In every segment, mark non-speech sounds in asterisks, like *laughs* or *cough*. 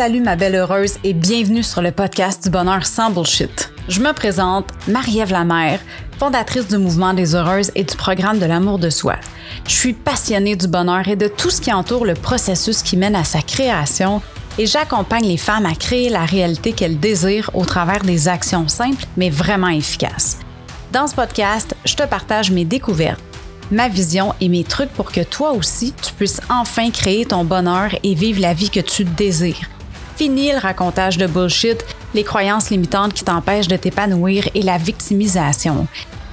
Salut ma belle heureuse et bienvenue sur le podcast du bonheur sans bullshit. Je me présente Marie-Ève Lamère, fondatrice du mouvement des heureuses et du programme de l'amour de soi. Je suis passionnée du bonheur et de tout ce qui entoure le processus qui mène à sa création et j'accompagne les femmes à créer la réalité qu'elles désirent au travers des actions simples mais vraiment efficaces. Dans ce podcast, je te partage mes découvertes ma vision et mes trucs pour que toi aussi, tu puisses enfin créer ton bonheur et vivre la vie que tu désires. Fini le racontage de bullshit, les croyances limitantes qui t'empêchent de t'épanouir et la victimisation.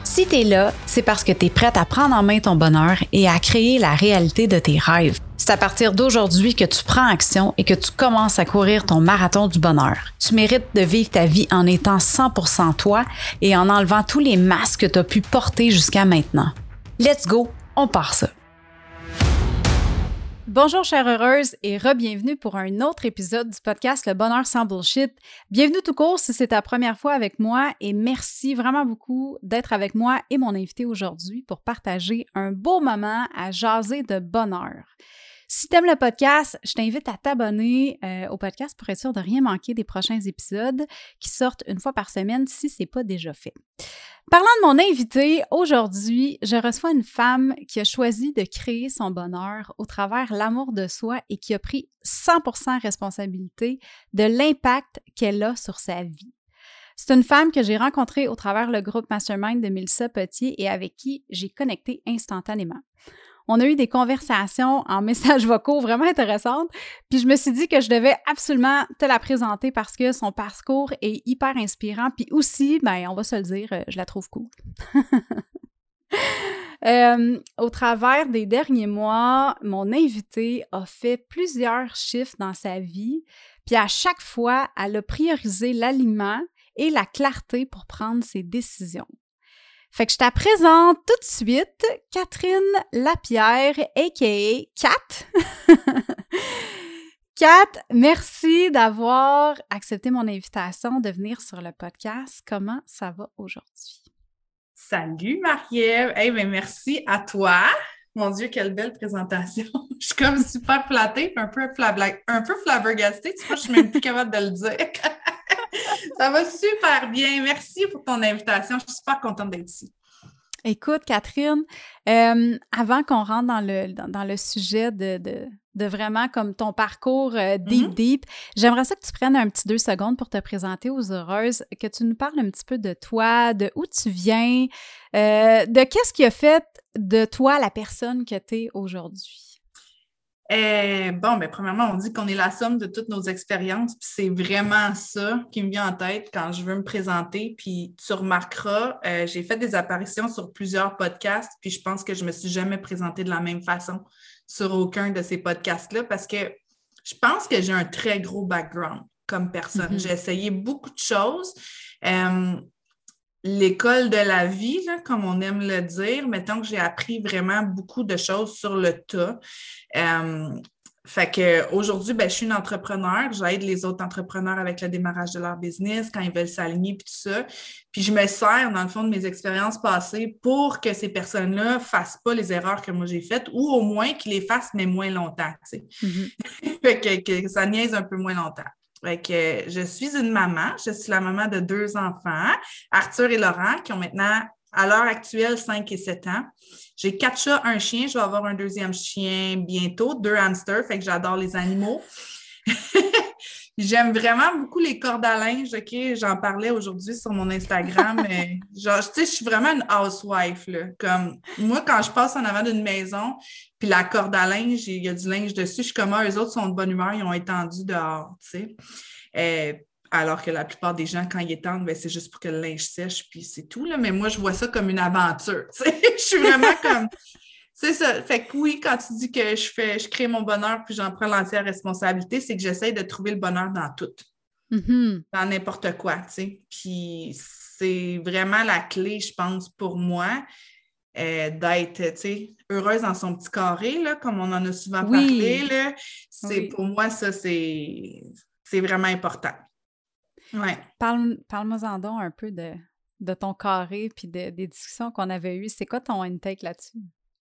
Si tu es là, c'est parce que tu es prête à prendre en main ton bonheur et à créer la réalité de tes rêves. C'est à partir d'aujourd'hui que tu prends action et que tu commences à courir ton marathon du bonheur. Tu mérites de vivre ta vie en étant 100% toi et en enlevant tous les masques que tu as pu porter jusqu'à maintenant. Let's go, on part ça. Bonjour chère heureuse et re-bienvenue pour un autre épisode du podcast Le bonheur sans bullshit. Bienvenue tout court si c'est ta première fois avec moi et merci vraiment beaucoup d'être avec moi et mon invité aujourd'hui pour partager un beau moment à jaser de bonheur. Si tu aimes le podcast, je t'invite à t'abonner euh, au podcast pour être sûr de rien manquer des prochains épisodes qui sortent une fois par semaine si ce n'est pas déjà fait. Parlant de mon invité, aujourd'hui, je reçois une femme qui a choisi de créer son bonheur au travers l'amour de soi et qui a pris 100% responsabilité de l'impact qu'elle a sur sa vie. C'est une femme que j'ai rencontrée au travers le groupe Mastermind de Milsa Potier et avec qui j'ai connecté instantanément. On a eu des conversations en *laughs* messages vocaux vraiment intéressantes. Puis je me suis dit que je devais absolument te la présenter parce que son parcours est hyper inspirant. Puis aussi, ben, on va se le dire, euh, je la trouve cool. *laughs* Euh, au travers des derniers mois, mon invité a fait plusieurs chiffres dans sa vie, puis à chaque fois, elle a priorisé l'aliment et la clarté pour prendre ses décisions. Fait que je te présente tout de suite Catherine Lapierre, a.k.a. Kat. *laughs* Kat, merci d'avoir accepté mon invitation de venir sur le podcast. Comment ça va aujourd'hui? Salut Marie-Ève! Ben merci à toi! Mon Dieu, quelle belle présentation! *laughs* je suis comme super flattée, un peu, un peu flabbergastée. Tu vois, je suis même plus capable de le dire. *laughs* Ça va super bien. Merci pour ton invitation. Je suis super contente d'être ici. Écoute, Catherine, euh, avant qu'on rentre dans le, dans, le sujet de, de, vraiment comme ton parcours euh, deep, mm-hmm. deep, j'aimerais ça que tu prennes un petit deux secondes pour te présenter aux heureuses, que tu nous parles un petit peu de toi, de où tu viens, euh, de qu'est-ce qui a fait de toi la personne que tu es aujourd'hui? Eh, bon, mais ben, premièrement, on dit qu'on est la somme de toutes nos expériences, puis c'est vraiment ça qui me vient en tête quand je veux me présenter. Puis tu remarqueras, euh, j'ai fait des apparitions sur plusieurs podcasts, puis je pense que je me suis jamais présentée de la même façon sur aucun de ces podcasts-là parce que je pense que j'ai un très gros background comme personne. Mm-hmm. J'ai essayé beaucoup de choses. Euh, l'école de la vie, comme on aime le dire. Mettons que j'ai appris vraiment beaucoup de choses sur le tas. Euh, fait que aujourd'hui, ben, je suis une entrepreneur. J'aide les autres entrepreneurs avec le démarrage de leur business quand ils veulent s'aligner puis tout ça. Puis je me sers, dans le fond, de mes expériences passées pour que ces personnes-là ne fassent pas les erreurs que moi j'ai faites ou au moins qu'ils les fassent, mais moins longtemps. Mm-hmm. *laughs* fait que, que ça niaise un peu moins longtemps. Je suis une maman, je suis la maman de deux enfants, Arthur et Laurent, qui ont maintenant, à l'heure actuelle, 5 et 7 ans. J'ai quatre un chien, je vais avoir un deuxième chien bientôt, deux hamsters, fait que j'adore les animaux. *laughs* J'aime vraiment beaucoup les cordes à linge, OK? J'en parlais aujourd'hui sur mon Instagram. *laughs* mais genre, tu sais, je suis vraiment une housewife, là. Comme, moi, quand je passe en avant d'une maison, puis la corde à linge, il y a du linge dessus, je suis comme, ah, eux autres sont de bonne humeur, ils ont étendu dehors, tu sais. Euh, alors que la plupart des gens, quand ils étendent, ben, c'est juste pour que le linge sèche, puis c'est tout, là. Mais moi, je vois ça comme une aventure, *laughs* tu sais. je suis vraiment comme... C'est ça. Fait que oui, quand tu dis que je fais, je crée mon bonheur puis j'en prends l'entière responsabilité, c'est que j'essaie de trouver le bonheur dans tout. Mm-hmm. Dans n'importe quoi, tu sais. Puis c'est vraiment la clé, je pense, pour moi, euh, d'être, tu sais, heureuse dans son petit carré, là, comme on en a souvent parlé, là. C'est, Pour moi, ça, c'est, c'est vraiment important. Ouais. Parle, parle-moi-en donc un peu de, de ton carré puis des discussions qu'on avait eues. C'est quoi ton intake là-dessus?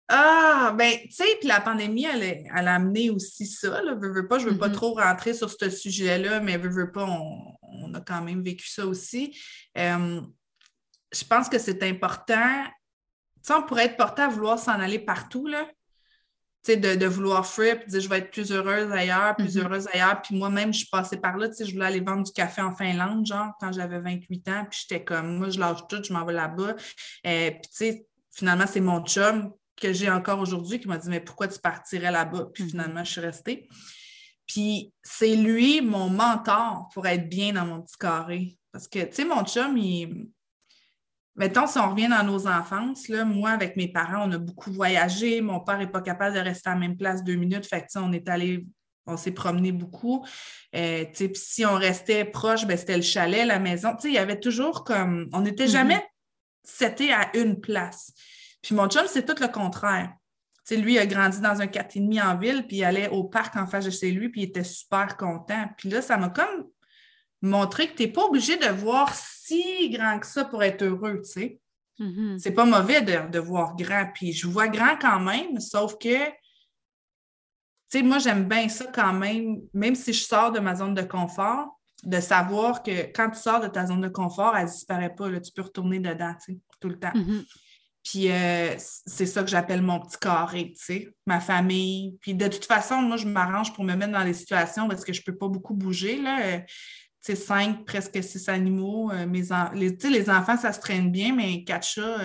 Ah, ben, tu sais, puis la pandémie, elle, elle, a amené aussi ça. Là. Veux, veux pas, je veux pas mm-hmm. trop rentrer sur ce sujet-là, mais veux, veux pas, on, a quand même vécu ça aussi. Euh, je pense que c'est important. Tu sais, on pourrait être porté à vouloir s'en aller partout, là. Tu sais, de, de, vouloir puis dire je vais être plus heureuse ailleurs, plus mm-hmm. heureuse ailleurs. Puis moi-même, je suis passée par là, tu sais, je voulais aller vendre du café en Finlande, genre, quand j'avais 28 ans, puis j'étais comme, moi, je lâche tout, je m'en vais là-bas. Euh, puis tu sais, finalement, c'est mon chum que j'ai encore aujourd'hui qui m'a dit Mais pourquoi tu partirais là-bas? Puis mm-hmm. finalement, je suis restée. Puis c'est lui, mon mentor, pour être bien dans mon petit carré. Parce que, tu sais, mon chum, il. Mettons, si on revient dans nos enfances, là, moi, avec mes parents, on a beaucoup voyagé. Mon père n'est pas capable de rester à la même place deux minutes. Fait que, on est allé, on s'est promené beaucoup. Euh, puis si on restait proche, ben, c'était le chalet, la maison. Tu sais, il y avait toujours comme. On n'était mm-hmm. jamais c'était à une place. Puis mon chum, c'est tout le contraire. sais, lui, il a grandi dans un 4,5 en ville, puis il allait au parc en face de chez lui, puis il était super content. Puis là, ça m'a comme montré que tu n'es pas obligé de voir si grand que ça pour être heureux, tu sais. Mm-hmm. C'est pas mauvais de, voir grand, puis je vois grand quand même, sauf que, tu sais, moi, j'aime bien ça quand même, même si je sors de ma zone de confort, de savoir que quand tu sors de ta zone de confort, elle ne disparaît pas, là, tu peux retourner dedans, tu sais, tout le temps. Mm-hmm. Puis euh, c'est ça que j'appelle mon petit carré, tu sais, ma famille. Puis de toute façon, moi, je m'arrange pour me mettre dans les situations parce que je ne peux pas beaucoup bouger, là. Euh, tu sais, cinq, presque six animaux. Euh, mes les, les enfants, ça se traîne bien, mais quatre chats...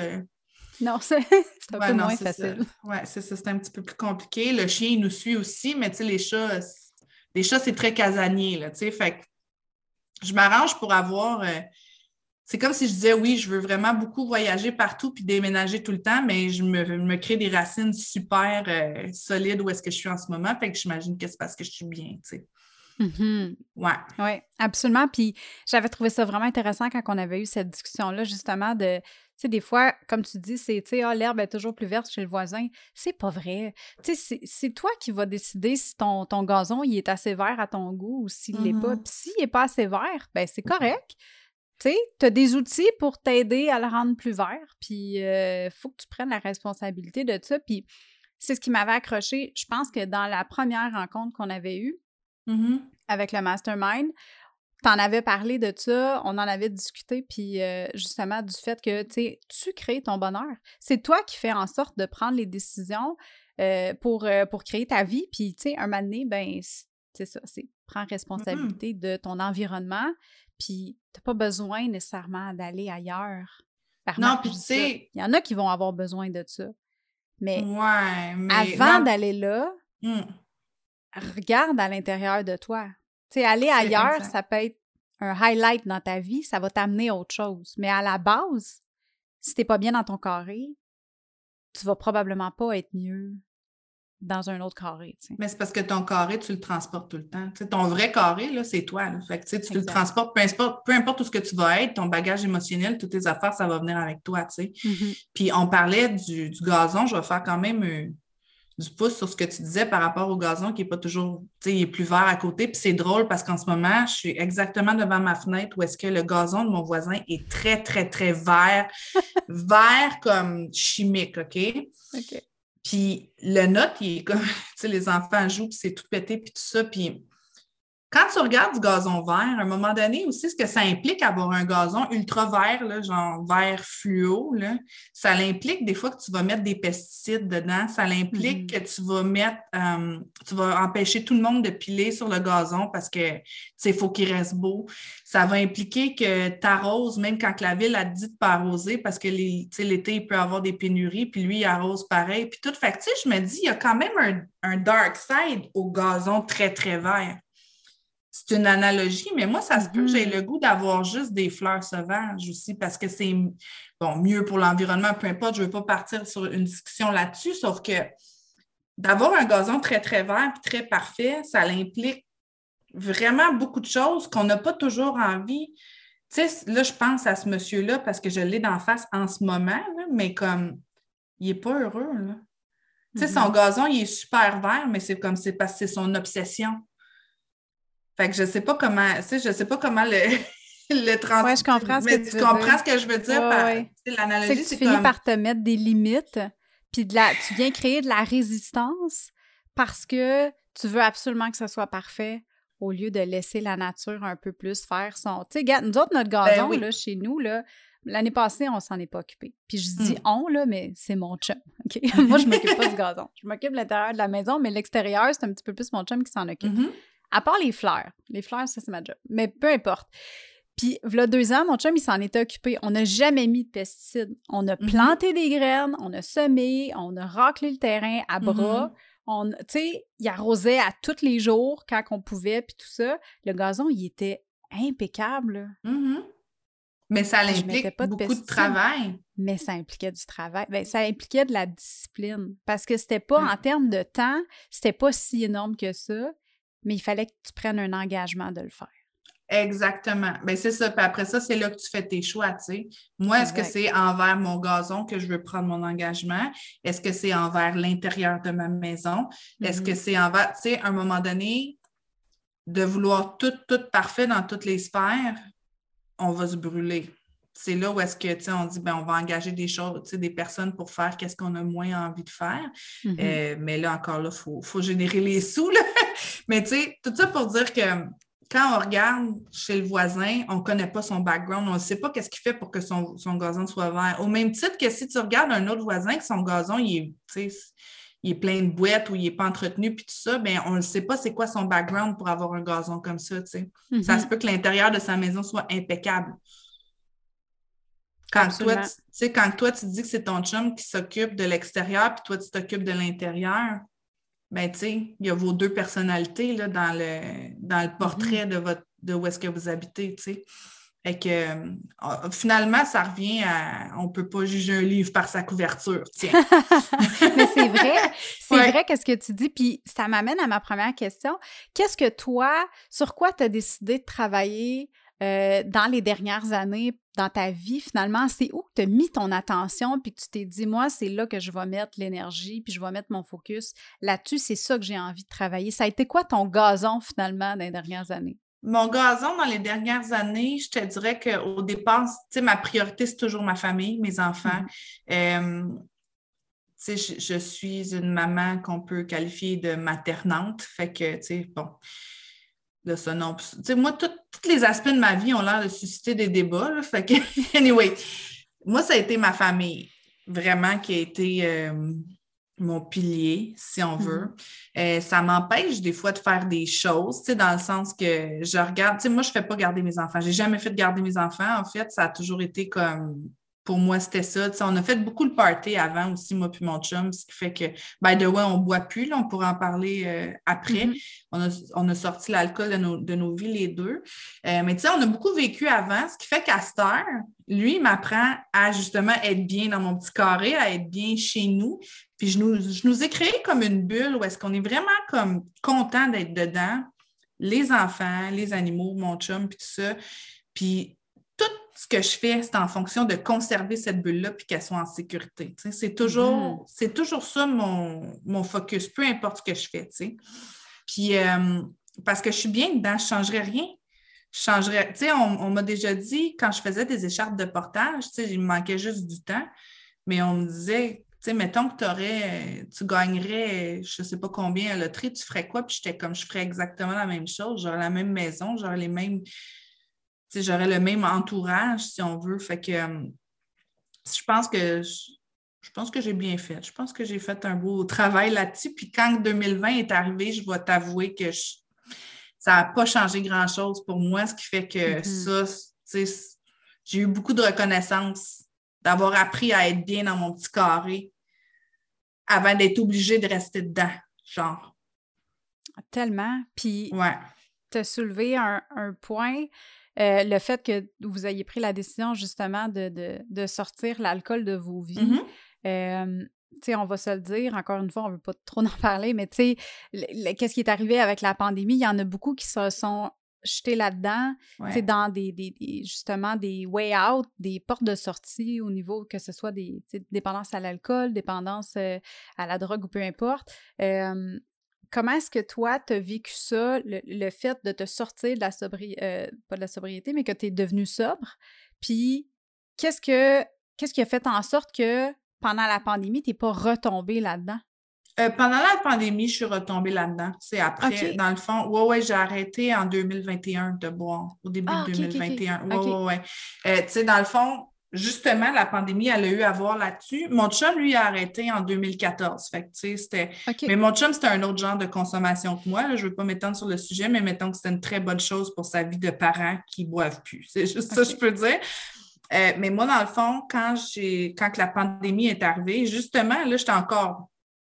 Non, *laughs* c'est un peu moins facile. Oui, c'est ça, c'est un petit peu plus compliqué. Le chien, il nous suit aussi, mais tu sais, les chats, les chats, c'est très casanier, là, tu sais. Fait que je m'arrange pour avoir c'est comme si je disais oui, je veux vraiment beaucoup voyager partout puis déménager tout le temps, mais je me, crée des racines super euh, solides où est-ce que je suis en ce moment. Fait que j'imagine que c'est parce que je suis bien, tu sais. Mm-hmm. Ouais. Oui, absolument. Puis j'avais trouvé ça vraiment intéressant quand on avait eu cette discussion-là, justement, de, tu sais, des fois, comme tu dis, c'est, tu sais, ah, l'herbe est toujours plus verte chez le voisin. C'est pas vrai. Tu sais, c'est toi qui vas décider si ton, ton gazon, il est assez vert à ton goût ou s'il l'est pas. Mm-hmm. Puis s'il n'est pas assez vert, ben c'est correct tu as des outils pour t'aider à le rendre plus vert, puis il euh, faut que tu prennes la responsabilité de ça. Puis c'est ce qui m'avait accroché. Je pense que dans la première rencontre qu'on avait eue mm-hmm. avec le mastermind, tu en avais parlé de ça, on en avait discuté, puis euh, justement du fait que tu crées ton bonheur. C'est toi qui fais en sorte de prendre les décisions euh, pour, pour créer ta vie. Puis, tu sais, un moment donné, ben, c'est ça, c'est prends mm-hmm. responsabilité de ton environnement, puis t'as pas besoin nécessairement d'aller ailleurs. non, puis tu sais... Il y en a qui vont avoir besoin de ça. Mais, ouais, avant d'aller là, hmm. regarde à l'intérieur de toi. Tu sais, aller ailleurs, ça peut être un highlight dans ta vie, ça va t'amener à autre chose. Mais à la base, si t'es pas bien dans ton carré, tu vas probablement pas être mieux dans un autre carré. Mais c'est parce que ton carré, tu le transportes tout le temps. ton vrai carré, là, c'est toi. Fait que, tu le transportes, peu importe, peu importe où ce que tu vas être, ton bagage émotionnel, toutes tes affaires, ça va venir avec toi. Mm-hmm. Puis on parlait du, gazon, je vais faire quand même euh, du pouce sur ce que tu disais par rapport au gazon qui n'est pas toujours, tu sais, il est plus vert à côté. Puis c'est drôle parce qu'en ce moment, je suis exactement devant ma fenêtre où est-ce que le gazon de mon voisin est très, très, très vert. *laughs* vert comme chimique, OK? OK. Puis le note, il est comme, *laughs* tu sais, les enfants jouent, puis c'est tout pété, puis tout ça. Puis quand tu regardes du gazon vert, à un moment donné aussi, ce que ça implique avoir un gazon ultra vert, là, genre vert fluo, là, ça implique des fois que tu vas mettre des pesticides dedans. Ça implique mm-hmm. que tu vas mettre, euh, tu vas empêcher tout le monde de piler sur le gazon parce que, il faut qu'il reste beau. Ça va impliquer que tu arroses, même quand la ville a dit de pas arroser parce que l'été, il peut avoir des pénuries, puis lui, il arrose pareil. Puis tout. Fait que, je me dis, il y a quand même un, un dark side au gazon très, très vert c'est une analogie, mais moi, ça se peut que j'ai mm-hmm. le goût d'avoir juste des fleurs sauvages aussi parce que c'est bon, mieux pour l'environnement, peu importe, je ne veux pas partir sur une discussion là-dessus, sauf que d'avoir un gazon très, très vert et très parfait, ça implique vraiment beaucoup de choses qu'on n'a pas toujours envie. Tu sais, là, je pense à ce monsieur-là parce que je l'ai d'en face en ce moment, mais comme il n'est pas heureux. Tu sais, son mm-hmm. gazon, il est super vert, mais c'est comme c'est parce que c'est son obsession. Fait que je sais pas comment, tu sais, je sais pas comment le, *laughs* le trans... Oui, je comprends ce que tu, comprends ce que je veux dire par l'analogie. C'est que tu finis par te mettre des limites puis de la, tu viens créer de la résistance parce que tu veux absolument que ce soit parfait au lieu de laisser la nature un peu plus faire son. Tu sais, nous autres, notre Ben gazon, oui. là, chez nous, là, l'année passée, on s'en est pas occupé. Puis je dis Mm. on, là, mais c'est mon chum. *laughs* OK? Moi, je m'occupe pas du gazon. Je m'occupe de l'intérieur de la maison, mais l'extérieur, c'est un petit peu plus mon chum qui s'en occupe. Mhm. À part les fleurs. Les fleurs, ça, c'est ma job. Mais peu importe. Puis, voilà deux ans, mon chum, il s'en était occupé. On n'a jamais mis de pesticides. On a Mhm. planté des graines, on a semé, on a raclé le terrain à bras. Mhm. On, tu sais, il arrosait à tous les jours quand on pouvait, puis tout ça. Le gazon, il était impeccable. Mhm. Mais ça implique mettais pas de beaucoup de travail. mais ça impliquait du travail. Ben, ça impliquait de la discipline. Parce que c'était pas, Mm. en termes de temps, c'était pas si énorme que ça, mais il fallait que tu prennes un engagement de le faire. Exactement. Ben c'est ça. Puis après ça, c'est là que tu fais tes choix, tu sais. Moi, est-ce que c'est envers mon gazon que je veux prendre mon engagement? Est-ce que c'est envers l'intérieur de ma maison? Est-ce que c'est envers, tu sais, à un moment donné, de vouloir tout, tout parfait dans toutes les sphères, on va se brûler. C'est là où est-ce que, tu sais, on dit, ben, on va engager des choses, tu sais, des personnes pour faire qu'est-ce qu'on a moins envie de faire. Mhm. Euh, mais là, encore là, il faut, faut générer les sous. Là. Mais tu sais, tout ça pour dire que quand on regarde chez le voisin, on ne connaît pas son background, on ne sait pas qu'est-ce qu'il fait pour que son, son gazon soit vert. Au même titre que si tu regardes un autre voisin, que son gazon, il est, il est plein de boîtes ou il n'est pas entretenu, puis tout ça, ben, on ne sait pas c'est quoi son background pour avoir un gazon comme ça. Mhm. Ça se peut que l'intérieur de sa maison soit impeccable. Quand toi, Absolument. tu quand toi, tu dis que c'est ton chum qui s'occupe de l'extérieur, puis toi, tu t'occupes de l'intérieur, ben, tu sais, il y a vos deux personnalités là, dans, le, dans le portrait de, votre, de où est-ce que vous habitez, tu sais. Fait que, euh, finalement, ça revient à on ne peut pas juger un livre par sa couverture. Tiens. *laughs* Mais c'est vrai, c'est Ouais. vrai qu'est-ce que tu dis. Puis ça m'amène à ma première question. Qu'est-ce que toi, sur quoi tu as décidé de travailler euh, dans les dernières années dans ta vie finalement? C'est où que tu as mis ton attention puis que tu t'es dit, moi, c'est là que je vais mettre l'énergie puis je vais mettre mon focus là-dessus. C'est ça que j'ai envie de travailler. Ça a été quoi ton gazon finalement dans les dernières années? Mon gazon, dans les dernières années, je te dirais qu'au départ, tu sais, ma priorité, c'est toujours ma famille, mes enfants. Euh, tu sais, je, je suis une maman qu'on peut qualifier de maternante. Fait que, tu sais, bon, de ça, non. Tu sais, moi, tous les aspects de ma vie ont l'air de susciter des débats. là. fait que, *laughs* anyway, moi, ça a été ma famille, vraiment, qui a été euh, mon pilier, si on veut. Euh, ça m'empêche des fois de faire des choses, tu sais, dans le sens que je regarde, tu sais, moi, je ne fais pas garder mes enfants. J'ai jamais fait de garder mes enfants. En fait, ça a toujours été comme, pour moi, c'était ça. On a fait beaucoup le party avant aussi, moi puis mon chum, ce qui fait que, by the way, on ne boit plus, là, on pourra en parler euh, après. Mhm. On, a, on a sorti l'alcool de nos, de nos vies, les deux. Euh, mais tu sais, on a beaucoup vécu avant, ce qui fait heure, lui, m'apprend à justement être bien dans mon petit carré, à être bien chez nous. Puis je nous, je nous ai créé comme une bulle où est-ce qu'on est vraiment comme content d'être dedans. Les enfants, les animaux, mon chum, puis tout ça. Puis ce que je fais, c'est en fonction de conserver cette bulle-là puis qu'elle soit en sécurité. C'est toujours, c'est toujours ça mon, mon focus, peu importe ce que je fais. Puis euh, parce que je suis bien dedans, je ne changerais rien. Je changerais. Tu sais, on, on m'a déjà dit, quand je faisais des écharpes de portage, tu sais, il me manquait juste du temps, mais on me disait, tu sais, mettons que aurais, tu gagnerais, je ne sais pas combien à la loterie, tu ferais quoi? Puis j'étais comme, je ferais exactement la même chose. J'aurais la même maison, j'aurais les mêmes, j'aurais le même entourage, si on veut. Fait que euh, je pense que je, je pense que j'ai bien fait. Je pense que j'ai fait un beau travail là-dessus. Puis quand 2020 est arrivé, je vais t'avouer que je- ça n'a pas changé grand-chose pour moi, ce qui fait que Mhm. ça, tu sais, j'ai eu beaucoup de reconnaissance d'avoir appris à être bien dans mon petit carré avant d'être obligée de rester dedans, genre. Tellement. Puis Ouais. tu as soulevé un, un point, euh, le fait que vous ayez pris la décision justement de, de- de sortir l'alcool de vos vies. Mhm. Euh, tu sais, on va se le dire, encore une fois, on ne veut pas trop en parler, mais qu'est-ce qui est arrivé avec la pandémie? Il y en a beaucoup qui se sont jetés là-dedans, Ouais. dans des, des- des- justement des way out, des portes de sortie au niveau que ce soit des tu sais, dépendance à l'alcool, dépendance à la drogue ou peu importe. Euh, comment est-ce que toi, tu as vécu ça, le, le fait de te sortir de la sobriété, pas de la sobriété, mais que tu es devenu sobre? Puis, qu'est-ce que qu'est-ce qui a fait en sorte que pendant la pandémie, tu n'es pas retombée là-dedans? Euh, pendant la pandémie, je suis retombée là-dedans. C'est après, dans le fond. Ouais, ouais, j'ai arrêté en 2021 de boire, au début de 2021. Ah, ouais, ouais, euh, tu sais, dans le fond, justement, la pandémie, elle a eu à voir là-dessus. Mon chum, lui, a arrêté en 2014. Fait que, tu sais, c'était... Mais mon chum, c'était un autre genre de consommation que moi. Je ne veux pas m'étendre sur le sujet, mais mettons que c'était une très bonne chose pour sa vie de parent qui ne boivent plus. C'est juste ça que je peux dire. Euh, mais moi, dans le fond, quand j'ai quand la pandémie est arrivée, justement, là, j'étais encore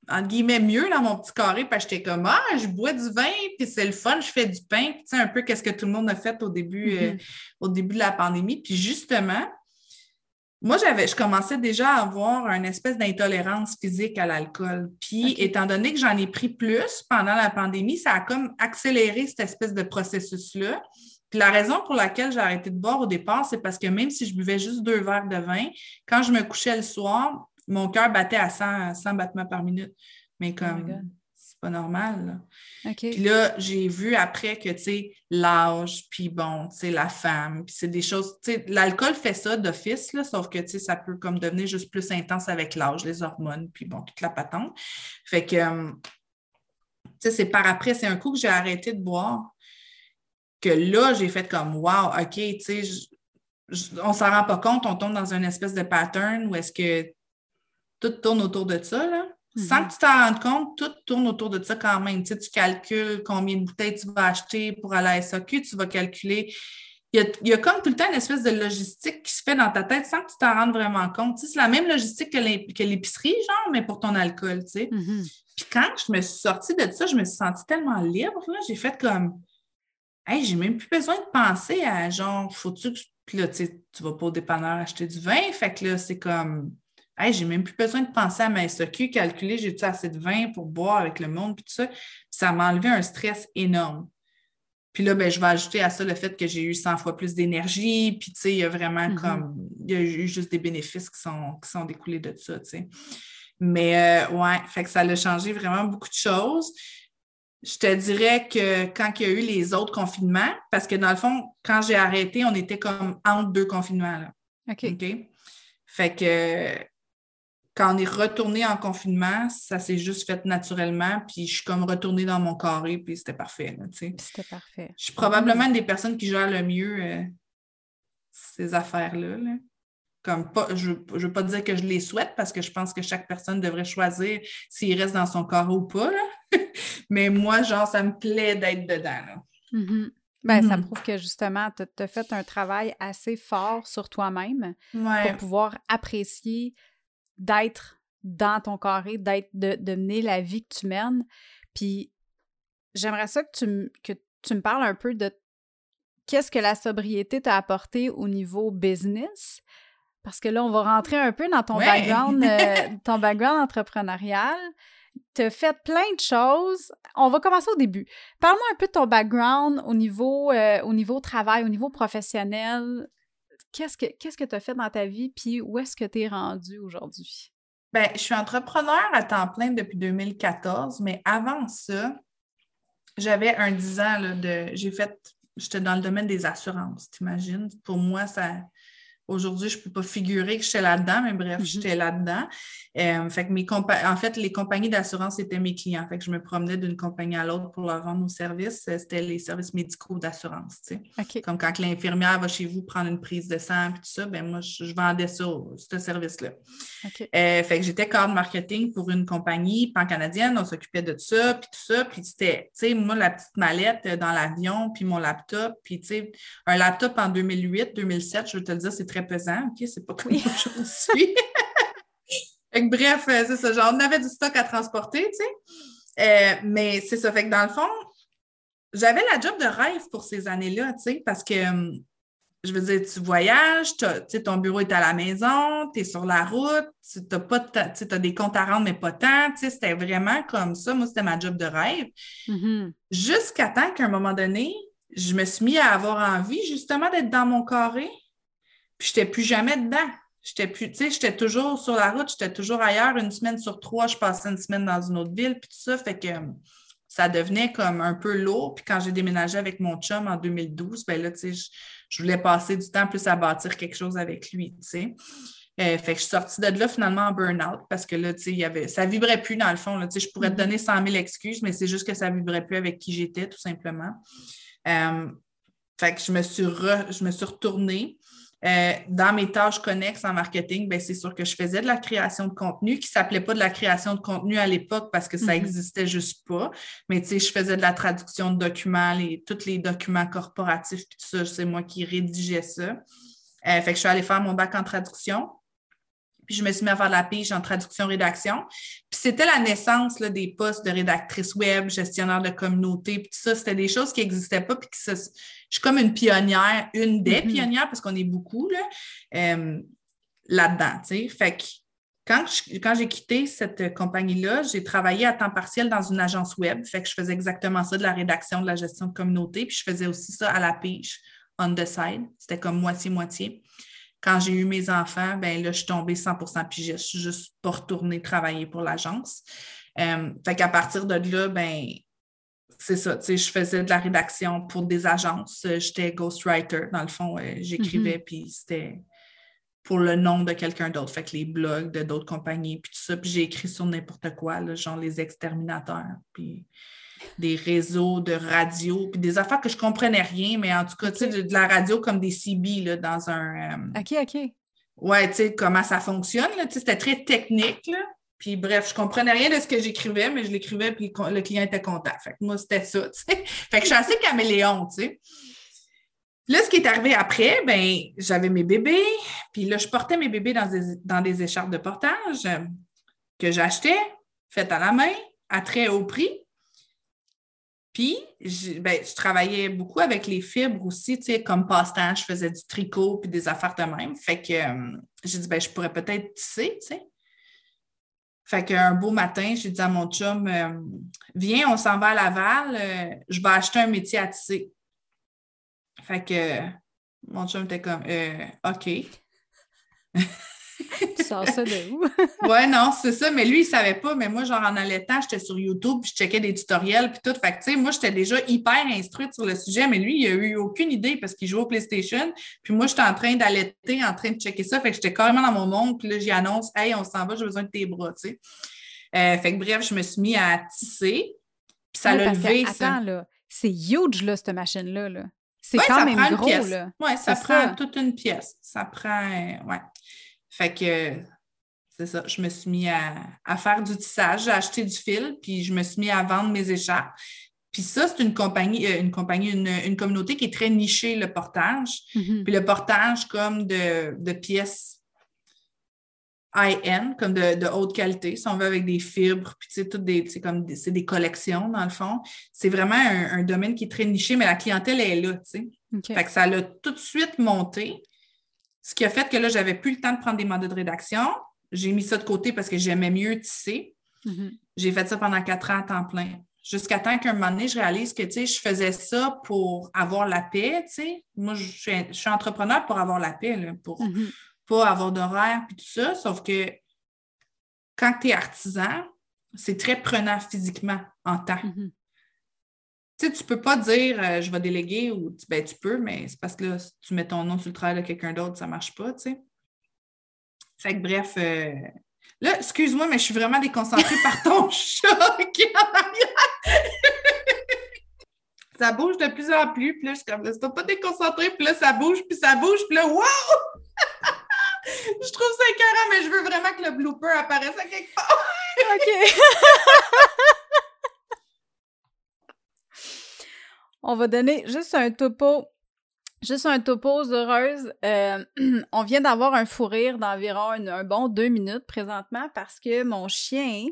en guillemets mieux dans mon petit carré parce que j'étais comme Ah, je bois du vin, puis c'est le fun, je fais du pain, tu sais, un peu qu'est-ce que tout le monde a fait au début, euh, mm-hmm. au début de la pandémie. Puis justement, moi, j'avais, je commençais déjà à avoir une espèce d'intolérance physique à l'alcool. Puis, étant donné que j'en ai pris plus pendant la pandémie, ça a comme accéléré cette espèce de processus-là. Puis la raison pour laquelle j'ai arrêté de boire au départ, c'est parce que même si je buvais juste deux verres de vin, quand je me couchais le soir, mon cœur battait à 100, battements par minute. Mais oh comme, pas normal. Là. Puis là, j'ai vu après que, tu sais, l'âge, puis bon, tu sais, la femme, puis c'est des choses, tu sais, l'alcool fait ça d'office, là, sauf que, tu sais, ça peut comme devenir juste plus intense avec l'âge, les hormones, puis bon, toute la patente. Fait que, euh, tu sais, c'est par après, c'est un coup que j'ai arrêté de boire, que là, j'ai fait comme, wow, OK, tu sais, on s'en rend pas compte, on tombe dans une espèce de pattern où est-ce que tout tourne autour de ça, là. Sans mhm. que tu t'en rendes compte, tout tourne autour de ça quand même. Tu, sais, tu calcules combien de bouteilles tu vas acheter pour aller à SAQ, tu vas calculer. Il y, a, comme tout le temps une espèce de logistique qui se fait dans ta tête sans que tu t'en rendes vraiment compte. Tu sais, c'est la même logistique que l'épicerie, genre, mais pour ton alcool, tu sais. Mhm. Puis quand je me suis sortie de ça, je me suis sentie tellement libre, là. J'ai fait comme, hey, j'ai même plus besoin de penser à genre, faut-tu que. Puis là, tu sais, tu vas pas au dépanneur acheter du vin. Fait que là, c'est comme Hey, j'ai même plus besoin de penser à ma SOQ, calculer j'ai-tu assez de vin pour boire avec le monde, puis tout ça. ça m'a enlevé un stress énorme. Puis là, ben, je vais ajouter à ça le fait que j'ai eu 100 fois plus d'énergie, puis tu sais, il y a vraiment mm-hmm. comme, il y a eu juste des bénéfices qui sont, qui sont découlés de ça, tu sais. Mais euh, ouais, fait que ça a changé vraiment beaucoup de choses. Je te dirais que quand il y a eu les autres confinements, parce que dans le fond, quand j'ai arrêté, on était comme entre deux confinements. Là. OK. OK? Fait que quand on est retourné en confinement, ça s'est juste fait naturellement, puis je suis comme retournée dans mon carré, puis c'était parfait. C'était parfait. Je suis probablement une des personnes qui gèrent le mieux euh, ces affaires-là. Comme pas, je ne veux pas dire que je les souhaite parce que je pense que chaque personne devrait choisir s'il reste dans son carré ou pas. *laughs* Mais moi, genre, ça me plaît d'être dedans. Mm-hmm. Ben, Ça mm-hmm. prouve que justement, tu as, fait un travail assez fort sur toi-même pour pouvoir apprécier d'être dans ton carré, d'être de, de, mener la vie que tu mènes. Puis j'aimerais ça que tu, que tu me parles un peu de qu'est-ce que la sobriété t'a apporté au niveau business? Parce que là, on va rentrer un peu dans ton background, *laughs* euh, ton background entrepreneurial. Tu as fait plein de choses. On va commencer au début. Parle-moi un peu de ton background au niveau, euh, au niveau travail, au niveau professionnel qu'est-ce que qu'est-ce que tu as fait dans ta vie, puis où est-ce que tu es rendu aujourd'hui? Bien, je suis entrepreneur à temps plein depuis 2014, mais avant ça, j'avais un 10 ans de. J'ai fait. J'étais dans le domaine des assurances, t'imagines? Pour moi, ça Aujourd'hui, je ne peux pas figurer que j'étais là-dedans, mais bref, mm-hmm. j'étais là-dedans. Euh, fait que mes en fait, les compagnies d'assurance étaient mes clients. Fait que je me promenais d'une compagnie à l'autre pour leur rendre nos services. Euh, c'était les services médicaux d'assurance. Comme quand l'infirmière va chez vous prendre une prise de sang et tout ça, ben moi, je, vendais ça, ce service-là. Euh, fait que j'étais cadre marketing pour une compagnie pan-canadienne. On s'occupait de ça, puis tout ça. Puis c'était, tu sais, moi, la petite mallette dans l'avion, puis mon laptop. Puis, tu sais, un laptop en 2008, 2007, je veux te le dire, c'est très pesant, OK? C'est pas comme *laughs* aujourd'hui. *laughs* bref, euh, c'est ça. Genre, on avait du stock à transporter, tu sais. Euh, mais c'est ça. Fait que dans le fond, j'avais la job de rêve pour ces années-là, tu sais, parce que hum, je veux dire, tu voyages, ton bureau est à la maison, tu es sur la route, tu as, des comptes à rendre, mais pas tant. C'était vraiment comme ça. Moi, c'était ma job de rêve. Mm-hmm. Jusqu'à temps qu'à un moment donné, je me suis mis à avoir envie justement d'être dans mon carré, puis j'étais plus jamais dedans. J'étais plus, tu sais, j'étais toujours sur la route, j'étais toujours ailleurs. Une semaine sur trois, je passais une semaine dans une autre ville, puis tout ça. Fait que ça devenait comme un peu lourd. Puis quand j'ai déménagé avec mon chum en 2012, ben là, tu sais, je, voulais passer du temps plus à bâtir quelque chose avec lui, tu sais. fait que je suis sortie de là finalement en burn-out parce que là, tu sais, il y avait, ça vibrait plus dans le fond. Là, tu sais, je pourrais te Mhm. donner 100 000 excuses, mais c'est juste que ça vibrait plus avec qui j'étais, tout simplement. Euh, fait que je me suis, re- je me suis retournée. Euh, dans mes tâches connexes en marketing, ben, c'est sûr que je faisais de la création de contenu qui ne s'appelait pas de la création de contenu à l'époque parce que ça Mhm. n'existait juste pas. Mais tu sais, je faisais de la traduction de documents, les, tous les documents corporatifs, puis tout ça, c'est moi qui rédigeais ça. Euh, fait que je suis allée faire mon bac en traduction. Puis je me suis mis à faire de la pige en traduction-rédaction. Puis c'était la naissance là, des postes de rédactrice web, gestionnaire de communauté, puis tout ça. C'était des choses qui n'existaient pas. Puis je suis comme une pionnière, une des Mhm. pionnières, parce qu'on est beaucoup là, euh, là-dedans. tu sais. Fait que quand j'ai quitté cette compagnie-là, j'ai travaillé à temps partiel dans une agence web. Fait que je faisais exactement ça, de la rédaction, de la gestion de communauté. Puis je faisais aussi ça à la pige, on the side. C'était comme moitié-moitié. Quand j'ai eu mes enfants, ben là, je suis tombée 100 pigiste. Je suis juste pas retournée travailler pour l'agence. Euh, fait qu'à partir de là, ben c'est ça, tu sais, je faisais de la rédaction pour des agences. Euh, J'étais ghostwriter, dans le fond, euh, j'écrivais, puis c'était pour le nom de quelqu'un d'autre. Fait que les blogs de d'autres compagnies, puis tout ça. Puis j'ai écrit sur n'importe quoi, là, genre les exterminateurs, puis des réseaux de radio, puis des affaires que je comprenais rien, mais en tout cas, tu sais, de, de la radio comme des CB, là, dans un... euh, OK, OK. Ouais, tu sais, comment ça fonctionne, là, tu sais, c'était très technique, là. Puis bref, je comprenais rien de ce que j'écrivais, mais je l'écrivais, puis le client était content. Fait que moi, c'était ça, *laughs* tu sais. Fait que je suis assez caméléon, tu sais. Là, ce qui est arrivé après, ben, j'avais mes bébés, puis là, je portais mes bébés dans des, dans des écharpes de portage euh, que j'achetais, faites à la main, à très haut prix. Puis, je, ben, je travaillais beaucoup avec les fibres aussi, tu sais, comme passe-temps, je faisais du tricot puis des affaires de même. Fait que euh, j'ai dit, ben, je pourrais peut-être tisser, tu sais. Fait qu'un beau matin, j'ai dit à mon chum, euh, viens, on s'en va à Laval, euh, je vais acheter un métier à tisser. Fait que mon chum était comme, OK. *laughs* Tu sors ça de où? *laughs* Ouais, non, c'est ça, mais lui, il savait pas, mais moi, genre, en allaitant, j'étais sur YouTube, puis je checkais des tutoriels, puis tout. Fait que, tu sais, moi, j'étais déjà hyper instruite sur le sujet, mais lui, il a eu aucune idée parce qu'il jouait au PlayStation. Puis moi, j'étais en train d'allaiter, en train de checker ça. Fait que j'étais carrément dans mon monde, puis là, j'y annonce, hey, on s'en va, j'ai besoin de tes bras, tu sais. Euh, fait que, bref, je me suis mis à tisser, puis ça l'a que, levé, ça. Attends, là. C'est huge, là, cette machine-là. Là. C'est Ouais, quand même prend gros, là. Oui, ça prend ça. toute une pièce. Ça prend. ouais. Fait que c'est ça. Je me suis mis à, à faire du tissage. J'ai acheté du fil, puis je me suis mis à vendre mes écharpes. Puis ça, c'est une compagnie, euh, une compagnie, une, une communauté qui est très nichée, le portage. Mhm. Puis le portage comme de, de pièces high-end, comme de, de haute qualité, si on veut, avec des fibres, puis sais, toutes des, c'est comme des, c'est des collections, dans le fond. C'est vraiment un, un domaine qui est très niché, mais la clientèle est là, tu sais. Fait que ça l'a tout de suite monté, ce qui a fait que là, j'avais plus le temps de prendre des mandats de rédaction. J'ai mis ça de côté parce que j'aimais mieux tisser. Mhm. J'ai fait ça pendant quatre ans à temps plein. Jusqu'à temps qu'un moment donné, je réalise que, tu sais, je faisais ça pour avoir la paix, tu sais. Moi, je suis, je suis entrepreneur pour avoir la paix, là, pour Mhm. pas avoir d'horaire puis tout ça. Sauf que quand tu es artisan, c'est très prenant physiquement en temps. Mhm. Tu sais, tu peux pas dire euh, je vais déléguer ou tu- ben, tu peux, mais c'est parce que là, si tu mets ton nom sur le travail de quelqu'un d'autre, ça marche pas, tu sais. Fait que bref, euh, là, excuse-moi, mais je suis vraiment déconcentrée par ton chat qui est en arrière. ça bouge de plus en plus, puis là, je suis comme, laisse-toi pas déconcentré, puis là, ça bouge, puis ça bouge, puis là, wow! *laughs* je trouve ça écœurant, mais je veux vraiment que le blooper apparaisse à quelque part. OK. *laughs* On va donner juste un topo. Juste un topo aux. Euh, *clears throat* on vient d'avoir un fou rire d'environ un, bon deux minutes présentement parce que mon chien,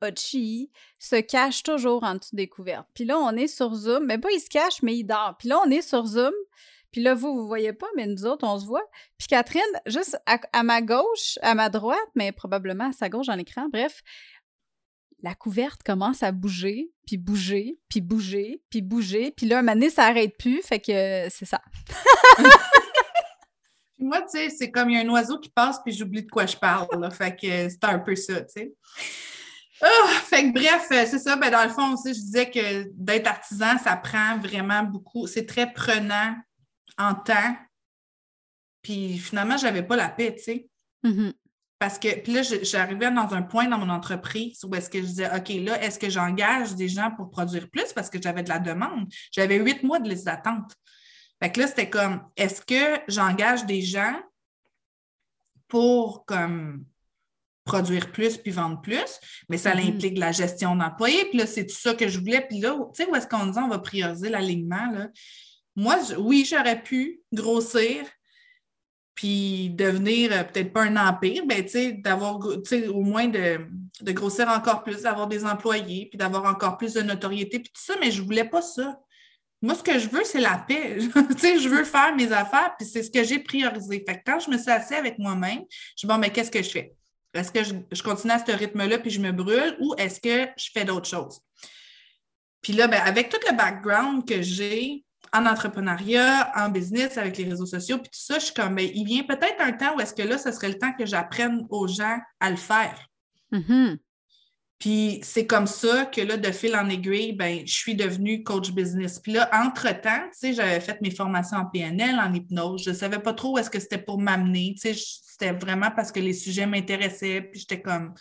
Ochi, se cache toujours en dessous des couvertes. Puis là, on est sur Zoom. Mais pas il se cache, mais il dort. Puis là, on est sur Zoom. Puis là, vous, vous voyez pas, mais nous autres, on se voit. Puis Catherine, juste à, à ma gauche, à ma droite, mais probablement à sa gauche dans l'écran, bref, la couverte commence à bouger, puis bouger, puis bouger, puis bouger. Puis là, un moment donné, ça arrête plus, fait que euh, c'est ça. Puis *laughs* Moi, tu sais, c'est comme il y a un oiseau qui passe, puis j'oublie de quoi je parle. Là. Fait que c'est un peu ça, tu sais. Ah, fait que bref, euh, c'est ça. Ben, dans le fond aussi, je disais que d'être artisan, ça prend vraiment beaucoup. C'est très prenant en temps. Puis finalement, j'avais pas la paix, tu sais. Mm-hmm. Parce que, puis là, j'arrivais dans un point dans mon entreprise où est-ce que je disais, OK, là, est-ce que j'engage des gens pour produire plus? Parce que j'avais de la demande? J'avais huit mois de liste d'attente. Fait que là, c'était comme, est-ce que j'engage des gens pour comme produire plus puis vendre plus, mais ça mm-hmm. implique la gestion d'employés. Puis là, c'est tout ça que je voulais. Puis là, tu sais, où est-ce qu'on dit on va prioriser l'alignement? Moi, oui, j'aurais pu grossir, puis devenir euh, peut-être pas un empire, mais d'avoir au moins de, grossir encore plus, d'avoir des employés, puis d'avoir encore plus de notoriété, puis tout ça, mais je voulais pas ça. Moi, ce que je veux, c'est la paix. *laughs* je veux faire mes affaires, puis c'est ce que j'ai priorisé. Fait que quand je me suis assise avec moi-même, je dis bon, mais qu'est-ce que je fais? Est-ce que je, continue à ce rythme-là, puis je me brûle, ou est-ce que je fais d'autres choses? Puis là, ben, avec tout le background que j'ai, en entrepreneuriat, en business, avec les réseaux sociaux, puis tout ça, je suis comme, ben, il vient peut-être un temps où est-ce que là, ce serait le temps que j'apprenne aux gens à le faire. Mm-hmm. Puis c'est comme ça que là, de fil en aiguille, ben, je suis devenue coach business. Puis là, entre-temps, tu sais, j'avais fait mes formations en PNL, en hypnose. Je ne savais pas trop où est-ce que c'était pour m'amener. Tu sais, c'était vraiment parce que les sujets m'intéressaient. Puis j'étais comme,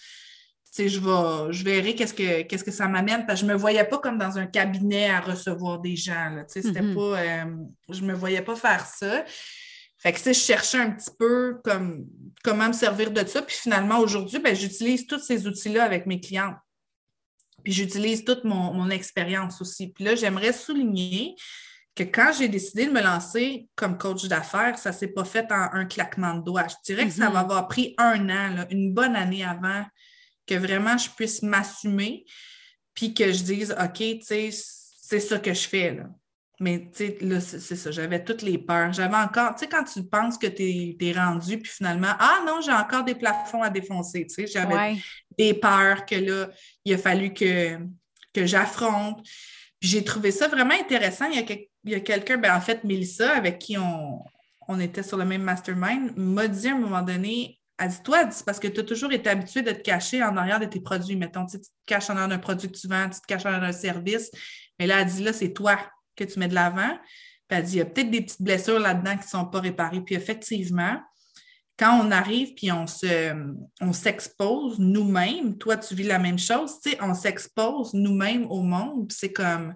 je, vais, je verrai qu'est-ce que, qu'est-ce que ça m'amène, parce que je ne me voyais pas comme dans un cabinet à recevoir des gens. Là, c'était mm-hmm. pas, euh, je ne me voyais pas faire ça. Fait que, je cherchais un petit peu comme, comment me servir de ça. Puis finalement, aujourd'hui, ben, j'utilise tous ces outils-là avec mes clients. Puis j'utilise toute mon, mon expérience aussi. Puis là, j'aimerais souligner que quand j'ai décidé de me lancer comme coach d'affaires, ça ne s'est pas fait en un claquement de doigts. Je dirais que ça va mm-hmm. avoir pris un an, une bonne année avant que vraiment je puisse m'assumer, puis que je dise, OK, tu sais, c'est ça que je fais, là. Mais, tu sais, là, c'est ça, j'avais toutes les peurs. J'avais encore, tu sais, quand tu penses que tu es, rendu, puis finalement, ah non, j'ai encore des plafonds à défoncer, tu sais, j'avais des peurs que là, il a fallu que, que j'affronte. Puis j'ai trouvé ça vraiment intéressant. Il y a, il y a quelqu'un, ben en fait, Mélissa, avec qui on, on était sur le même mastermind, m'a dit à un moment donné, elle dit, toi, c'est parce que tu as toujours été habitué de te cacher en arrière de tes produits. Mettons, tu te caches en arrière d'un produit que tu vends, tu te caches en arrière d'un service. Mais là, elle dit, là, c'est toi que tu mets de l'avant. Puis elle dit, il y a peut-être des petites blessures là-dedans qui ne sont pas réparées. Puis effectivement, quand on arrive puis on se on s'expose nous-mêmes, toi, tu vis la même chose, tu sais, on s'expose nous-mêmes au monde. C'est comme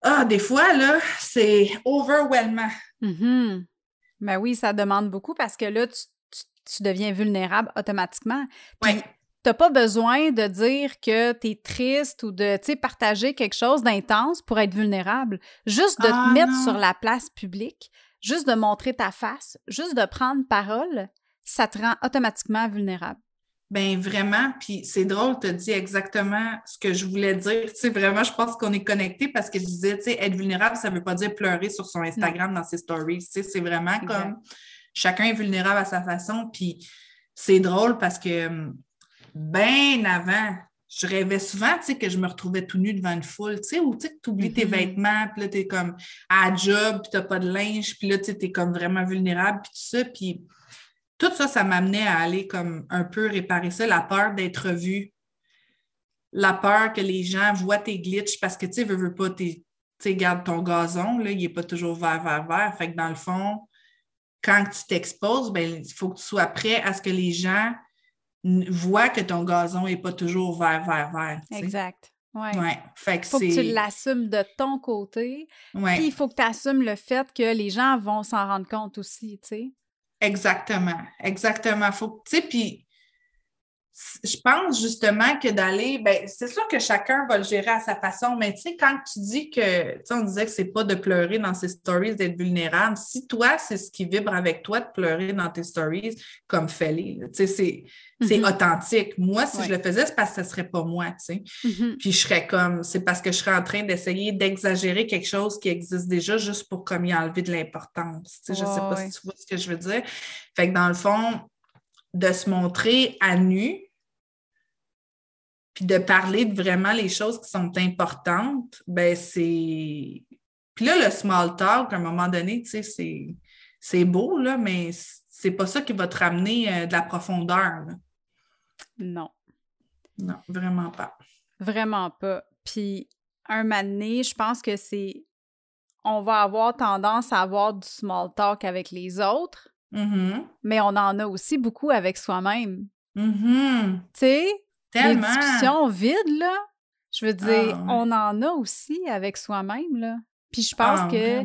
Ah, des fois, là, c'est overwhelmant. Mm Ben oui, ça demande beaucoup parce que là, tu tu deviens vulnérable automatiquement. Puis, tu n'as pas besoin de dire que tu es triste ou de partager quelque chose d'intense pour être vulnérable. Juste de te ah, mettre sur la place publique, juste de montrer ta face, juste de prendre parole, ça te rend automatiquement vulnérable. Ben vraiment, puis c'est drôle, tu as dit exactement ce que je voulais dire. Tu sais, vraiment, je pense qu'on est connectés parce que je disais, tu sais, être vulnérable, ça ne veut pas dire pleurer sur son Instagram dans ses stories. Tu sais, c'est vraiment comme chacun est vulnérable à sa façon. Puis c'est drôle parce que bien avant, je rêvais souvent, tu sais, que je me retrouvais tout nu devant une foule, tu sais, ou tu sais, tu oublies tes mm-hmm. vêtements, puis là, tu es comme à job, puis tu n'as pas de linge, puis là, tu es comme vraiment vulnérable, puis tout ça. Puis tout ça, ça m'amenait à aller comme un peu réparer ça, la peur d'être vu, la peur que les gens voient tes glitches parce que, tu sais, veux, veux pas, tu sais, garde ton gazon, là, il n'est pas toujours vert, vert, vert. Fait que dans le fond, quand tu t'exposes, ben, il faut que tu sois prêt à ce que les gens voient que ton gazon n'est pas toujours vert, vert, vert. Exact. Ouais. il faut que tu l'assumes de ton côté. Puis il faut que tu assumes le fait que les gens vont s'en rendre compte aussi, tu sais. Exactement. Exactement. Faut, tu sais, puis je pense justement que d'aller, ben, c'est sûr que chacun va le gérer à sa façon, mais tu sais, quand tu dis que, tu sais, on disait que c'est pas de pleurer dans ses stories, d'être vulnérable, si toi, c'est ce qui vibre avec toi de pleurer dans tes stories, comme fais-les, tu sais, c'est, mm-hmm. authentique. Moi, si je le faisais, c'est parce que ce serait pas moi, tu sais. Mm-hmm. Puis je serais comme, c'est parce que je serais en train d'essayer d'exagérer quelque chose qui existe déjà juste pour comme y enlever de l'importance. Tu sais, je sais pas si tu vois ce que je veux dire. Fait que dans le fond, de se montrer à nu, puis de parler de vraiment les choses qui sont importantes, ben c'est. Puis là, le small talk, à un moment donné, tu sais, c'est beau, là, mais c'est pas ça qui va te ramener euh, de la profondeur. Non. Non, vraiment pas. Vraiment pas. Puis, un moment donné, je pense que c'est. On va avoir tendance à avoir du small talk avec les autres, Mm-hmm. mais on en a aussi beaucoup avec soi-même. Mm-hmm. Tu sais, les Tellement. discussions vides, là, je veux dire, Ah, on en a aussi avec soi-même, là. Puis je pense Ah, que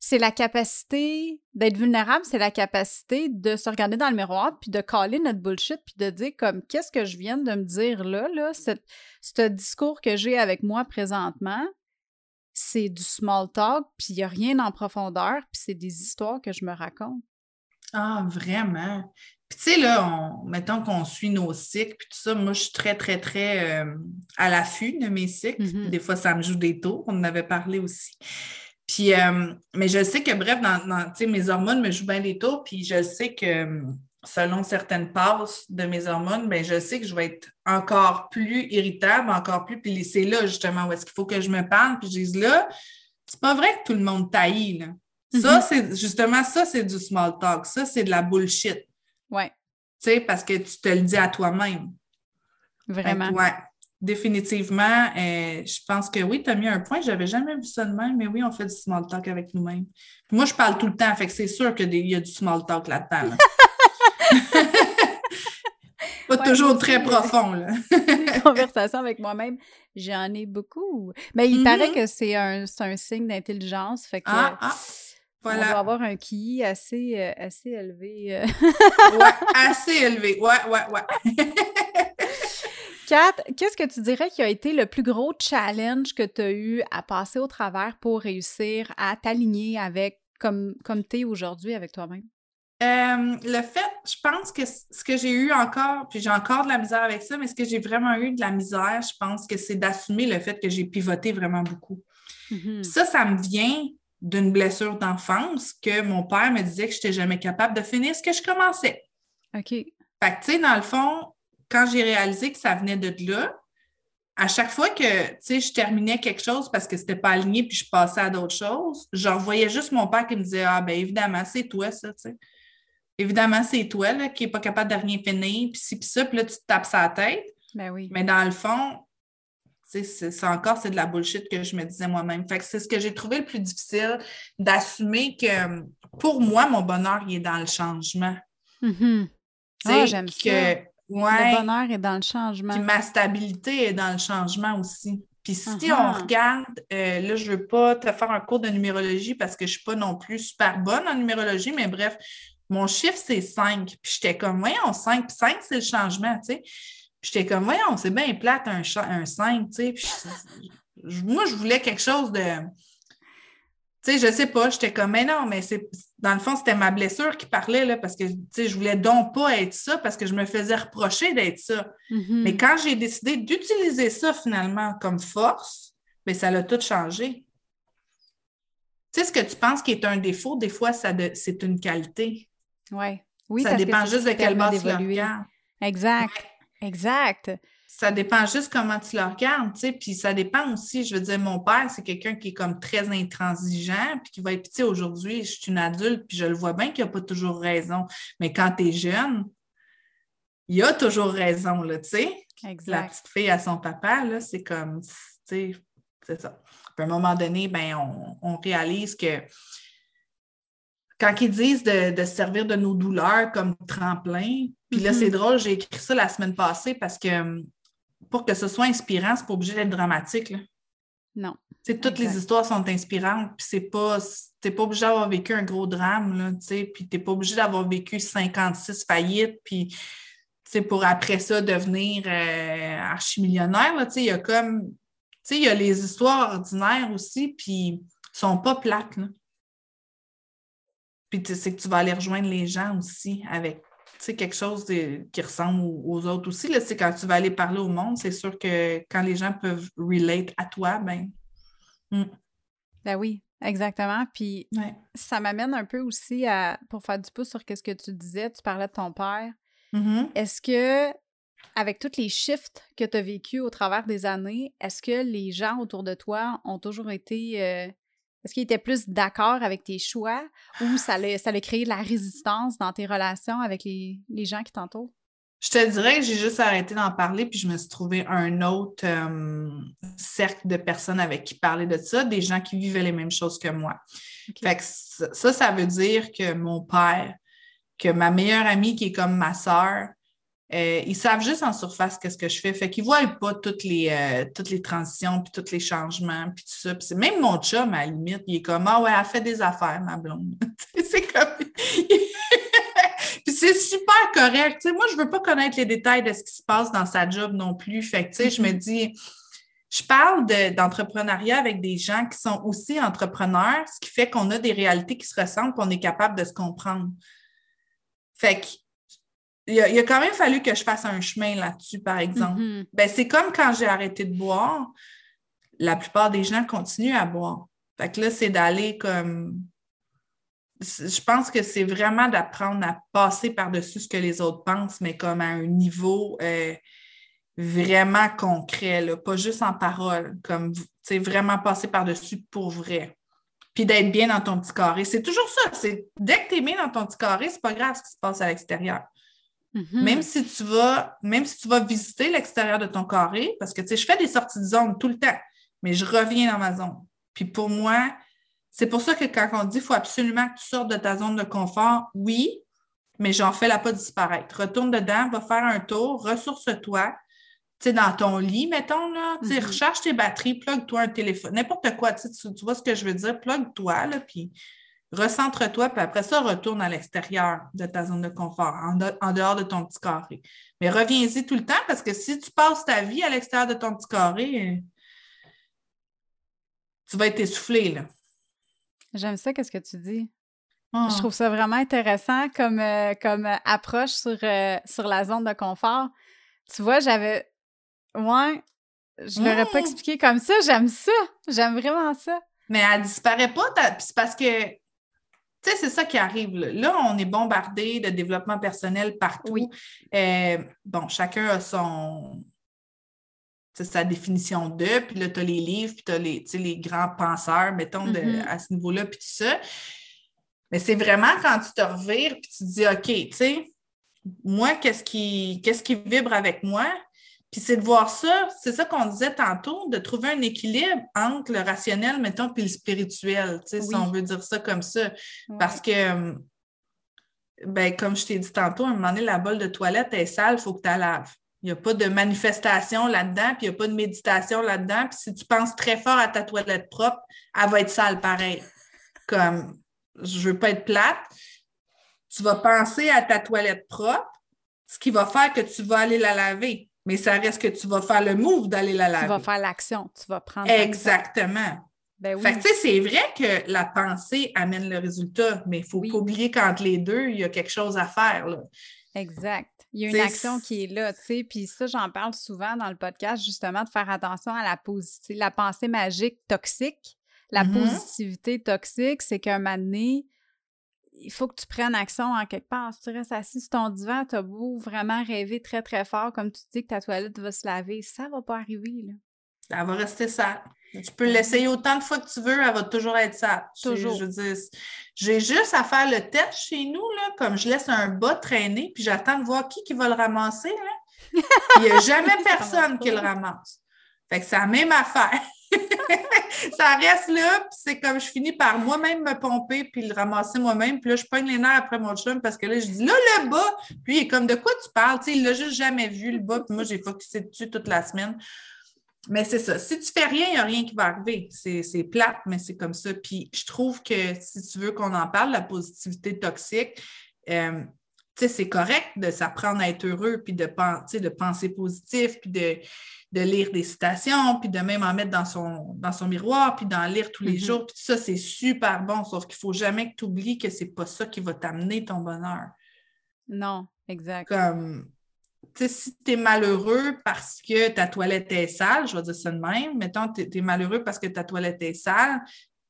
c'est la capacité d'être vulnérable, c'est la capacité de se regarder dans le miroir puis de caler notre bullshit puis de dire comme qu'est-ce que je viens de me dire là là? Ce discours que j'ai avec moi présentement c'est du small talk puis il y a rien en profondeur puis c'est des histoires que je me raconte. Ah, vraiment. Puis tu sais, là, on, mettons qu'on suit nos cycles, puis tout ça, moi, je suis très, très, très euh, à l'affût de mes cycles. Mhm. Des fois, ça me joue des tours, on en avait parlé aussi. Puis, euh, mais je sais que, bref, dans, dans- tu sais, mes hormones me jouent bien des tours, puis je sais que euh, selon certaines passes de mes hormones, ben, je sais que je vais être encore plus irritable, encore plus. Puis c'est là, justement, où est-ce qu'il faut que je me parle, puis je dise là, c'est pas vrai que tout le monde taillit, là. Ça, Mhm. c'est justement ça, c'est du small talk. Ça, c'est de la bullshit. Ouais, Tu sais, parce que tu te le dis à toi-même. Fait vraiment. ouais, définitivement, euh, je pense que oui, tu as mis un point. J'avais jamais vu ça de même, mais oui, on fait du small talk avec nous-mêmes. Moi, je parle tout le temps, fait que c'est sûr qu'il y a du small talk là-dedans. là. *laughs* Pas Ouais, toujours très aussi, profond, là. *laughs* Des conversations avec moi-même, j'en ai beaucoup. Mais il Mhm. paraît que c'est un, un signe d'intelligence, fait que Ah, ah, on doit voilà. avoir un QI assez, euh, assez élevé. euh. Ouais, assez élevé. Ouais, ouais, ouais. Kat, qu'est-ce que tu dirais qui a été le plus gros challenge que tu as eu à passer au travers pour réussir à t'aligner avec comme, comme tu es aujourd'hui avec toi-même? Euh, le fait, je pense que ce que j'ai eu encore, puis j'ai encore de la misère avec ça, mais ce que j'ai vraiment eu de la misère, je pense que c'est d'assumer le fait que j'ai pivoté vraiment beaucoup. Mhm. Ça, ça me vient d'une blessure d'enfance que mon père me disait que je n'étais jamais capable de finir ce que je commençais. OK. Fait que, tu sais, dans le fond, quand j'ai réalisé que ça venait de là, à chaque fois que, tu sais, je terminais quelque chose parce que c'était pas aligné puis je passais à d'autres choses, je revoyais juste mon père qui me disait Ah, ben évidemment, c'est toi, ça, tu sais. Évidemment, c'est toi, là, qui n'est pas capable de rien finir, puis ci, puis ça, puis là, tu te tapes sa tête. Ben oui. Mais dans le fond, c'est encore, c'est de la bullshit que je me disais moi-même. Fait que c'est ce que j'ai trouvé le plus difficile, d'assumer que pour moi, mon bonheur, il est dans le changement. Sais, Ah, j'aime que, ça. ouais, Le bonheur est dans le changement. puis ma stabilité est dans le changement aussi. Puis si Uh-huh. on regarde, euh, là, je ne veux pas te faire un cours de numérologie parce que je ne suis pas non plus super bonne en numérologie, mais bref, mon chiffre, c'est 5. Puis j'étais comme, voyons, 5. Puis 5, c'est le changement, tu sais. J'étais comme, voyons, c'est bien plate un, un 5, tu sais. Puis je- moi, je voulais quelque chose de. Tu sais, je sais pas, j'étais comme, mais non, mais c'est dans le fond, c'était ma blessure qui parlait, là, parce que, tu sais, je voulais donc pas être ça, parce que je me faisais reprocher d'être ça. Mhm. Mais quand j'ai décidé d'utiliser ça finalement comme force, bien, ça l'a tout changé. Tu sais, ce que tu penses qui est un défaut, des fois, ça de- c'est une qualité. Ouais. Oui, ça dépend juste de quelle base tu d'évoluer. Exact. Ça dépend juste comment tu le regardes, tu sais. Puis ça dépend aussi, je veux dire, mon père, c'est quelqu'un qui est comme très intransigeant, puis qui va être, tu sais, aujourd'hui, je suis une adulte, puis je le vois bien qu'il n'a pas toujours raison. Mais quand tu es jeune, il a toujours raison, là, tu sais. la petite fille à son papa, là, c'est comme, tu sais, c'est ça. Puis à un moment donné, ben, on, on réalise que quand ils disent de, de se servir de nos douleurs comme tremplin, puis là, Mhm. c'est drôle, j'ai écrit ça la semaine passée parce que hum, pour que ce soit inspirant, c'est pas obligé d'être dramatique. Là. Non. Toutes Exact. les histoires sont inspirantes, puis c'est pas, t'es pas obligé d'avoir vécu un gros drame, là, tu puis t'es pas obligé d'avoir vécu 56 faillites, puis pour après ça devenir euh, archimillionnaire, là, il y a comme, tu sais, il y a les histoires ordinaires aussi, puis sont pas plates, là. Puis c'est que tu vas aller rejoindre les gens aussi avec, quelque chose de- qui ressemble aux, autres aussi, là, quand tu vas aller parler au monde, c'est sûr que quand les gens peuvent relate à toi, ben, Ben oui, exactement. Puis ouais. ça m'amène un peu aussi à, pour faire du pouce sur ce que tu disais, tu parlais de ton père. Mhm. Est-ce que, avec tous les shifts que tu as vécu au travers des années, est-ce que les gens autour de toi ont toujours été. euh, est-ce qu'ils étaient plus d'accord avec tes choix ou ça a, ça créé de la résistance dans tes relations avec les, les gens qui t'entourent? Je te dirais que j'ai juste arrêté d'en parler, puis je me suis trouvé un autre euh, cercle de personnes avec qui parler de ça, des gens qui vivaient les mêmes choses que moi. Fait que ça, ça, ça veut dire que mon père, que ma meilleure amie, qui est comme ma sœur, euh, ils savent juste en surface qu'est-ce que je fais. Fait qu'ils ne voient pas toutes les, euh, toutes les transitions, puis tous les changements, puis tout ça. Puis même mon chum, à la limite, il est comme Ah ouais, elle fait des affaires, ma blonde. *laughs* c'est comme. *laughs* puis c'est super correct. moi, je ne veux pas connaître les détails de ce qui se passe dans sa job non plus. Fait que, tu sais, je me mm-hmm. dis. Je parle d'entrepreneuriat avec des gens qui sont aussi entrepreneurs, ce qui fait qu'on a des réalités qui se ressemblent, qu'on est capable de se comprendre. Fait que il a, quand même fallu que je fasse un chemin là-dessus, par exemple. Mm-hmm. ben, c'est comme quand j'ai arrêté de boire, la plupart des gens continuent à boire. Fait que là, c'est d'aller comme. Je pense que c'est vraiment d'apprendre à passer par-dessus ce que les autres pensent, mais comme à un niveau euh, vraiment concret, pas juste en parole, comme vraiment passer par-dessus pour vrai. Puis d'être bien dans ton petit carré. C'est toujours ça. Dès que tu es bien dans ton petit carré, c'est pas grave ce qui se passe à l'extérieur. Mm-hmm. Même si tu vas, même si tu vas visiter l'extérieur de ton carré, parce que tu sais, je fais des sorties de zone tout le temps, mais je reviens dans ma zone. Puis pour moi, c'est pour ça que quand on dit qu'il faut absolument que tu sortes de ta zone de confort, oui, mais j'en fais la pas disparaître. Retourne dedans, va faire un tour, ressource-toi. Tu sais, dans ton lit, mettons, là, tu mm-hmm. recharge tes batteries, plug-toi un téléphone, n'importe quoi, tu, tu vois ce que je veux dire, plug-toi, là, puis Recentre-toi, puis après ça, retourne à l'extérieur de ta zone de confort, en, dehors de ton petit carré. Mais reviens-y tout le temps parce que si tu passes ta vie à l'extérieur de ton petit carré, tu vas être essoufflé. Là. J'aime ça, qu'est-ce que tu dis? Je ah. trouve ça vraiment intéressant comme, euh, comme approche sur, euh, sur la zone de confort. Tu vois, j'avais. Ouais, je ne l'aurais pas mmh. expliqué comme ça. J'aime ça. J'aime vraiment ça. Mais elle disparaît pas. C'est parce que tu sais, c'est ça qui arrive. Là. on est bombardé de développement personnel partout. Euh, bon, chacun a son sa définition de, puis là, tu as les livres, puis tu as les, les grands penseurs, mettons, mm-hmm. à ce niveau-là, puis tout ça. Mais c'est vraiment quand tu te revires, puis tu te dis, OK, tu sais, moi, qu'est-ce qui, qu'est-ce qui vibre avec moi? Puis c'est de voir ça, c'est ça qu'on disait tantôt, de trouver un équilibre entre le rationnel, mettons, puis le spirituel, si on veut dire ça comme ça. Parce que, ben, comme je t'ai dit tantôt, à un moment donné, la bolle de toilette est sale, il faut que tu la laves. Il n'y a pas de manifestation là-dedans, puis il n'y a pas de méditation là-dedans. Puis si tu penses très fort à ta toilette propre, elle va être sale pareil. Comme, je ne veux pas être plate, tu vas penser à ta toilette propre, ce qui va faire que tu vas aller la laver mais ça reste que tu vas faire le move d'aller la laver. Tu vas faire l'action, tu vas prendre. Exactement. Ben oui. Fait que, c'est vrai que la pensée amène le résultat, mais il ne faut pas oublier qu'entre les deux, il y a quelque chose à faire. Là. Exact. Il y a une action qui est là, tu sais. Puis ça, j'en parle souvent dans le podcast, justement, de faire attention à la, la pensée magique toxique. La mm-hmm. positivité toxique, c'est qu'un moment donné, il faut que tu prennes action en quelque part. Si tu restes assis sur ton divan, tu as beau vraiment rêver très, très fort, comme tu dis que ta toilette va se laver, ça va pas arriver. Là. Elle va rester sale. Tu peux l'essayer autant de fois que tu veux, elle va toujours être sale. Toujours. Je, j'ai juste à faire le test chez nous, là, comme je laisse un bas traîner, puis j'attends de voir qui, qui va le ramasser. Là. Il n'y a *laughs* jamais personne qui le ramasse. Fait que c'est la même affaire. Ça reste là, puis c'est comme je finis par moi-même me pomper puis le ramasser moi-même. Puis là, je pogne les nerfs après mon chum parce que là, je dis là, le bas. Puis il est comme de quoi tu parles? Tu sais, il l'a juste jamais vu, le bas. Puis moi, j'ai focusé dessus toute la semaine. Mais c'est ça. Si tu fais rien, il n'y a rien qui va arriver. C'est plate, mais c'est comme ça. Puis je trouve que si tu veux qu'on en parle, la positivité toxique, euh, c'est correct de s'apprendre à être heureux, puis de, de penser positif, puis de, de lire des citations, puis de même en mettre dans son, dans son miroir, puis d'en lire tous les mm-hmm. jours. Puis ça, c'est super bon, sauf qu'il ne faut jamais que tu oublies que c'est pas ça qui va t'amener ton bonheur. Non, exact. Comme, tu sais, si tu es malheureux parce que ta toilette est sale, je vais dire ça de même, mettons, tu es, malheureux parce que ta toilette est sale,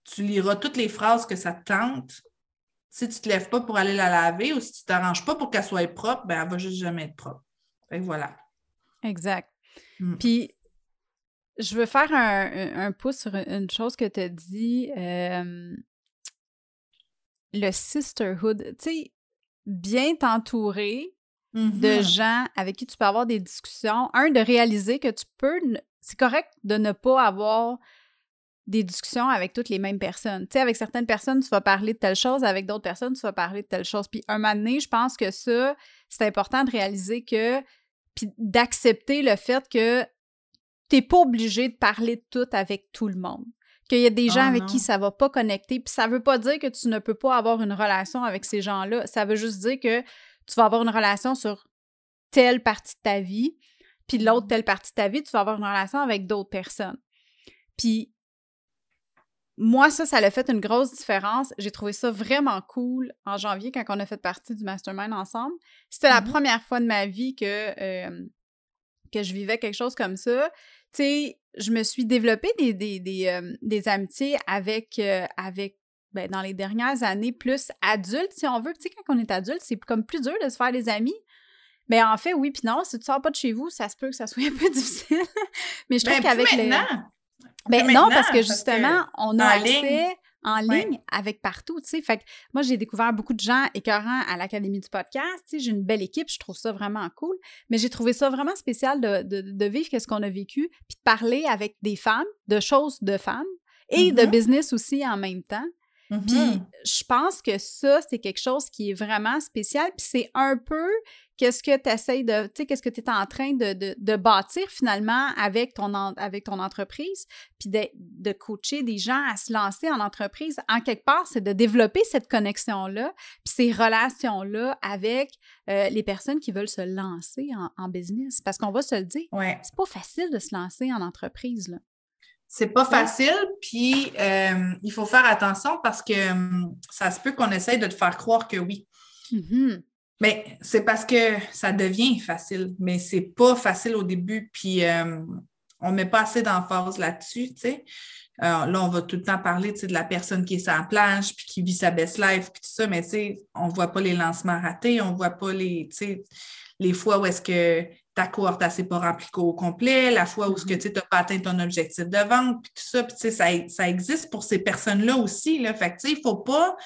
tu liras toutes les phrases que ça te tente. Si tu ne te lèves pas pour aller la laver ou si tu ne t'arranges pas pour qu'elle soit propre, ben elle va juste jamais être propre. Fait voilà. Exact. Mm. Puis, je veux faire un, pouce sur une chose que tu as dit. Euh, le sisterhood. Tu sais, bien t'entourer de mm-hmm. gens avec qui tu peux avoir des discussions. Un, de réaliser que tu peux. C'est correct de ne pas avoir des discussions avec toutes les mêmes personnes. Tu sais, avec certaines personnes, tu vas parler de telle chose, avec d'autres personnes, tu vas parler de telle chose. Puis un moment donné, je pense que ça, c'est important de réaliser que, puis d'accepter le fait que tu n'es pas obligé de parler de tout avec tout le monde. Qu'il y a des gens Oh avec qui ça va pas connecter. Puis ça veut pas dire que tu ne peux pas avoir une relation avec ces gens-là. Ça veut juste dire que tu vas avoir une relation sur telle partie de ta vie, puis l'autre telle partie de ta vie, tu vas avoir une relation avec d'autres personnes. Puis moi, ça, ça a fait une grosse différence. J'ai trouvé ça vraiment cool en janvier quand on a fait partie du mastermind ensemble. C'était la Mhm. première fois de ma vie que, euh, que je vivais quelque chose comme ça. Tu sais, je me suis développée des, des, des, euh, des amitiés avec, euh, avec ben, dans les dernières années, plus adultes, si on veut. Tu sais, quand on est adulte, c'est comme plus dur de se faire des amis. Mais en fait, oui, puis non, si tu sors pas de chez vous, ça se peut que ça *laughs* soit un peu difficile. Mais je trouve Ben, qu'avec les... maintenant. Ben Plus non, parce que parce justement, on a accès ligne. en Ouais. ligne avec partout, tu sais. Fait que moi, j'ai découvert beaucoup de gens écœurants à l'Académie du podcast, tu sais. J'ai une belle équipe, je trouve ça vraiment cool. Mais j'ai trouvé ça vraiment spécial de, de, de vivre ce qu'on a vécu, puis de parler avec des femmes, de choses de femmes et de Mhm. business aussi en même temps. Puis Mhm. je pense que ça, c'est quelque chose qui est vraiment spécial. Puis c'est un peu qu'est-ce que tu essayes de, tu sais, qu'est-ce que tu es en train de, de, de bâtir finalement avec ton, en- avec ton entreprise, puis de, de coacher des gens à se lancer en entreprise. En quelque part, c'est de développer cette connexion-là, puis ces relations-là avec euh, les personnes qui veulent se lancer en, en business. Parce qu'on va se le dire, Ouais. c'est pas facile de se lancer en entreprise, là. C'est pas facile, puis euh, il faut faire attention parce que hum, ça se peut qu'on essaye de te faire croire que oui. Mais c'est parce que ça devient facile, mais c'est pas facile au début, puis euh, on met pas assez d'emphase là-dessus, tu sais. Euh, là, on va tout le temps parler tu sais, de la personne qui est sur la plage, puis qui vit sa best life, puis tout ça, mais tu sais, on voit pas les lancements ratés, on voit pas les, les fois où est-ce que ta cohorte elle s'est pas remplie au complet, la fois où est-ce que tu n'as pas atteint ton objectif de vente, puis tout ça, puis tu sais, ça, ça existe pour ces personnes-là aussi, là. Fait que, il faut pas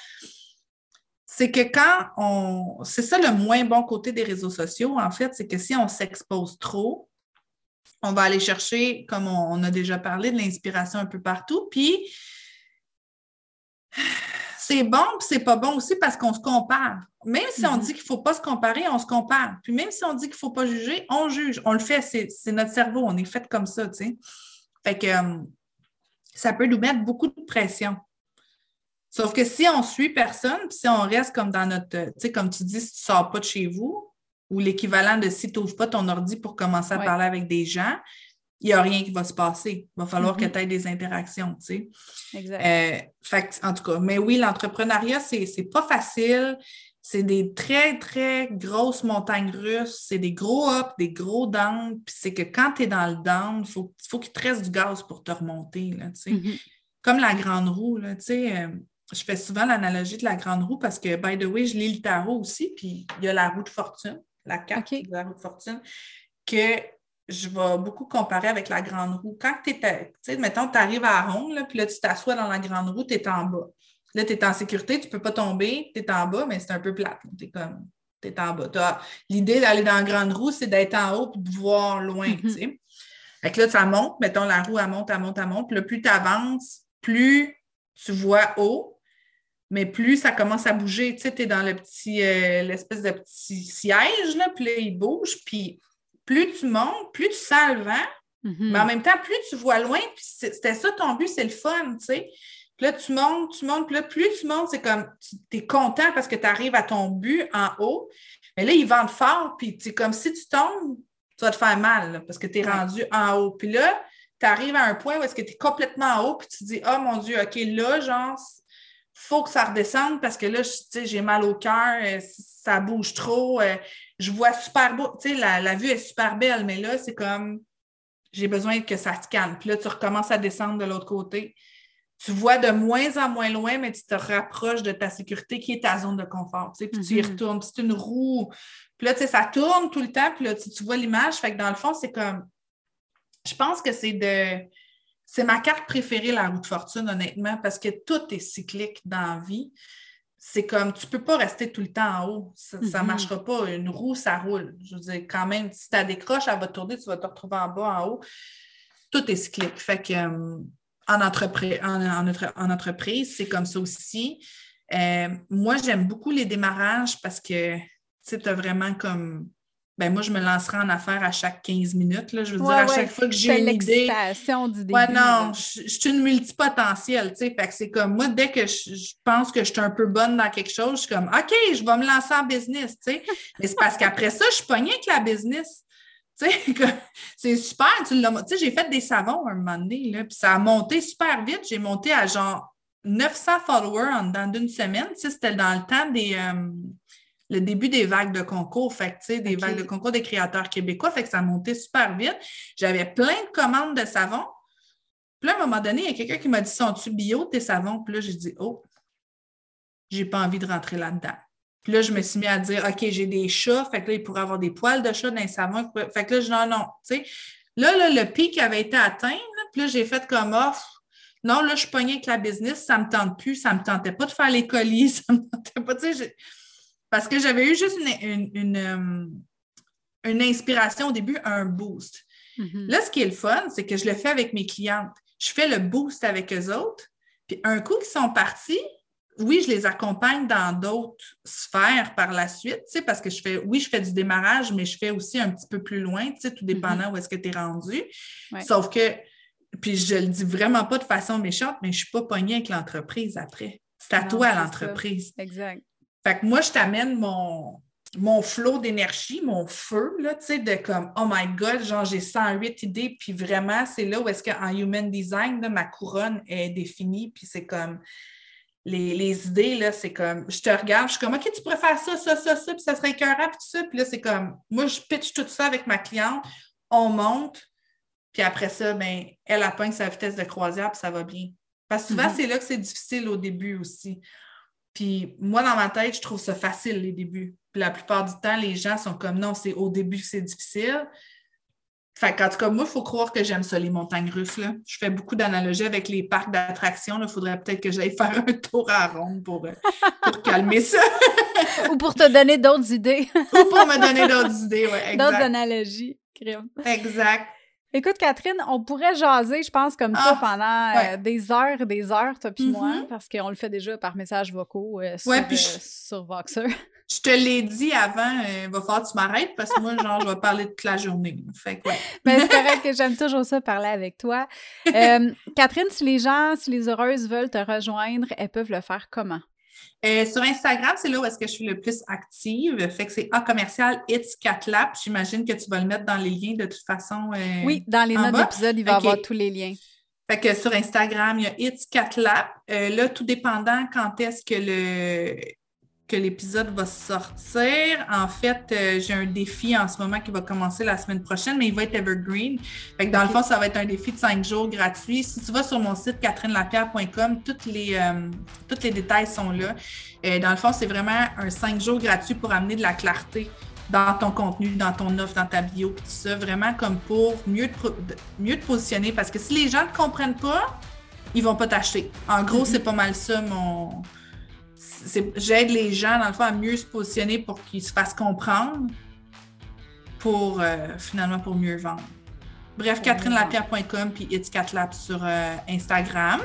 c'est que quand on. C'est ça le moins bon côté des réseaux sociaux, en fait, c'est que si on s'expose trop, on va aller chercher, comme on, on a déjà parlé, de l'inspiration un peu partout. Puis c'est bon, puis c'est pas bon aussi parce qu'on se compare. Même si on Mhm. dit qu'il ne faut pas se comparer, on se compare. Puis même si on dit qu'il ne faut pas juger, on juge. On le fait, c'est c'est notre cerveau, on est fait comme ça, tu sais. Fait que euh, ça peut nous mettre beaucoup de pression. Sauf que si on suit personne, puis si on reste comme dans notre, euh, tu sais, comme tu dis, si tu ne sors pas de chez vous, ou l'équivalent de si tu n'ouvres pas ton ordi pour commencer à Ouais. parler avec des gens, il n'y a rien qui va se passer. Il va falloir que tu aies des interactions, tu sais. Exact. Euh, fait en tout cas, mais oui, l'entrepreneuriat, c'est, pas facile. C'est des très, très grosses montagnes russes. C'est des gros ups, des gros downs. Puis c'est que quand tu es dans le down, il faut, faut qu'il te reste du gaz pour te remonter, là, tu sais. Mhm. Comme la grande roue, là, tu sais. euh, je fais souvent l'analogie de la grande roue parce que, by the way, je lis le tarot aussi, puis il y a la roue de fortune, la carte de la roue de fortune, que je vais beaucoup comparer avec la grande roue. Quand tu es, tu sais, mettons, tu arrives à la ronde, là, puis là, tu t'assois dans la grande roue, tu es en bas. Là, tu es en sécurité, tu ne peux pas tomber, tu es en bas, mais c'est un peu plate. Tu es comme, tu es en bas. L'idée d'aller dans la grande roue, c'est d'être en haut et de voir loin, tu sais. Fait que là, ça monte, mettons, la roue, elle monte, elle monte, elle monte. Puis là, plus tu avances, plus tu vois haut, mais plus ça commence à bouger. Tu sais, tu es dans le petit, euh, l'espèce de petit siège, là, puis là, il bouge. Puis plus tu montes, plus tu sens le vent, mais en même temps, plus tu vois loin, puis c'était ça ton but, c'est le fun, tu sais. Puis là, tu montes, tu montes, puis là, plus tu montes, c'est comme, tu es content parce que tu arrives à ton but en haut. Mais là, il vente fort, puis c'est comme si tu tombes, tu vas te faire mal, là, parce que tu es Ouais. rendu en haut. Puis là, tu arrives à un point où est-ce que tu es complètement en haut, puis tu te dis, oh mon Dieu, OK, là, genre, faut que ça redescende parce que là, je- tu sais, j'ai mal au cœur, euh, ça bouge trop, euh, je vois super beau, tu sais, la, la vue est super belle, mais là, c'est comme, j'ai besoin que ça se calme. Puis là, tu recommences à descendre de l'autre côté. Tu vois de moins en moins loin, mais tu te rapproches de ta sécurité qui est ta zone de confort. Tu sais, puis tu y Mhm. retournes. C'est une roue. Puis là, tu sais, ça tourne tout le temps. Puis là, tu, tu vois l'image. Fait que dans le fond, c'est comme. Je pense que c'est de. C'est ma carte préférée, la roue de fortune, honnêtement, parce que tout est cyclique dans la vie. C'est comme, tu ne peux pas rester tout le temps en haut. Ça ne Mhm. marchera pas. Une roue, ça roule. Je veux dire, quand même, si tu décroches, elle va tourner, tu vas te retrouver en bas, en haut. Tout est cyclique. Fait que, euh, en, entreprise, en, entreprise, c'est comme ça aussi. Euh, moi, j'aime beaucoup les démarrages parce que tu as vraiment comme ben moi, je me lancerai en affaires à chaque 15 minutes. Là. Je veux dire, à chaque fois que j'ai une idée. Ouais, non, je, suis une multipotentielle, tu sais. Fait que c'est comme, moi, dès que je, pense que je suis un peu bonne dans quelque chose, je suis comme, OK, je vais me lancer en business, tu sais. Mais c'est parce qu'après ça, je suis pognée avec la business. Tu sais, *laughs* c'est super. Tu sais, j'ai fait des savons un moment donné, là, puis ça a monté super vite. J'ai monté à genre 900 followers en dedans d'une semaine. Tu sais, c'était dans le temps des... Euh, le début des vagues de concours, fait que, des vagues de concours des créateurs québécois, fait que ça montait super vite. J'avais plein de commandes de savons. Puis là, à un moment donné, il y a quelqu'un qui m'a dit Sont-tu bio tes savons? Puis là, j'ai dit Oh, j'ai pas envie de rentrer là-dedans. Puis là, je me suis mis à dire OK, j'ai des chats, fait que là, il pourrait avoir des poils de chat dans les savons. Fait que là, je dis non, non. Tu sais, là, là, le pic avait été atteint. puis là, j'ai fait comme offre. Non, là, je suis pognée avec la business, ça ne me tente plus, ça ne me tentait pas de faire les colis, *laughs* ça ne me tentait pas. Tu sais, parce que j'avais eu juste une, euh, une, inspiration au début, un boost. Mm-hmm. Là, ce qui est le fun, c'est que je le fais avec mes clientes. Je fais le boost avec eux autres. Puis un coup qu'ils sont partis, oui, je les accompagne dans d'autres sphères par la suite, tu sais, parce que je fais, oui, je fais du démarrage, mais je fais aussi un petit peu plus loin, tu sais, tout dépendant mm-hmm. où est-ce que tu es rendu. Sauf que, puis je le dis vraiment pas de façon méchante, mais je suis pas pognée avec l'entreprise après. C'est à toi l'entreprise. Exact. Fait que moi, je t'amène mon, mon flot d'énergie, mon feu, là, tu sais, de comme, oh my God, genre, j'ai 108 idées, puis vraiment, c'est là où est-ce qu'en human design, ma couronne est définie, puis c'est comme, les, idées, là, c'est comme, je te regarde, je suis comme, OK, tu pourrais faire ça, ça, ça, ça, puis ça serait écœurant, puis tout ça, puis là, c'est comme, moi, je pitch tout ça avec ma cliente, on monte, puis après ça, ben, elle appogne sa vitesse de croisière, puis ça va bien. Parce que souvent, mm-hmm. c'est là que c'est difficile au début aussi. Puis moi, dans ma tête, je trouve ça facile les débuts. Puis la plupart du temps, les gens sont comme non, c'est au début que c'est difficile. Fait qu'en tout cas, moi, il faut croire que j'aime ça, les montagnes russes. Là. Je fais beaucoup d'analogies avec les parcs d'attractions. Il faudrait peut-être que j'aille *laughs* faire un tour à ronde pour, euh, pour calmer ça. *laughs* Ou pour te donner d'autres idées. Ou pour me donner d'autres idées, oui. D'autres analogies. Exact. Écoute, Catherine, on pourrait jaser, je pense, comme ça ah, pendant euh, des heures et des heures, toi puis moi, mm-hmm. parce qu'on le fait déjà par messages vocaux euh, sur, euh, sur, Voxer. *laughs* Je te l'ai dit avant, il va falloir que tu m'arrêtes parce que moi, genre, je vais parler toute la journée. Fait que, ouais. Mais c'est *laughs* vrai que j'aime toujours ça, parler avec toi. Catherine, si les gens, si les heureuses veulent te rejoindre, elles peuvent le faire comment? Euh, sur Instagram, c'est là où est-ce que je suis le plus active. Fait que c'est A commercial It's Catlap. J'imagine que tu vas le mettre dans les liens de toute façon. Euh, oui, dans les notes d'épisode, il va y avoir tous les liens. Fait que sur Instagram, il y a It's Catlap. Euh, là, tout dépendant quand est-ce que le que l'épisode va sortir. En fait, euh, j'ai un défi en ce moment qui va commencer la semaine prochaine, mais il va être evergreen. Fait que dans le fond, ça va être un défi de cinq jours gratuit. Si tu vas sur mon site catherinelapierre.com, toutes les, euh, tous les détails sont là. Euh, dans le fond, c'est vraiment un cinq jours gratuit pour amener de la clarté dans ton contenu, dans ton offre, dans ta bio, tout ça, vraiment comme pour mieux te, mieux te positionner. Parce que si les gens ne comprennent pas, ils vont pas t'acheter. En gros, mm-hmm. c'est pas mal ça mon, j'aide les gens, dans le fond, à mieux se positionner pour qu'ils se fassent comprendre pour euh, finalement pour mieux vendre. Bref, catherinelapierre.com puis It's sur euh, Instagram.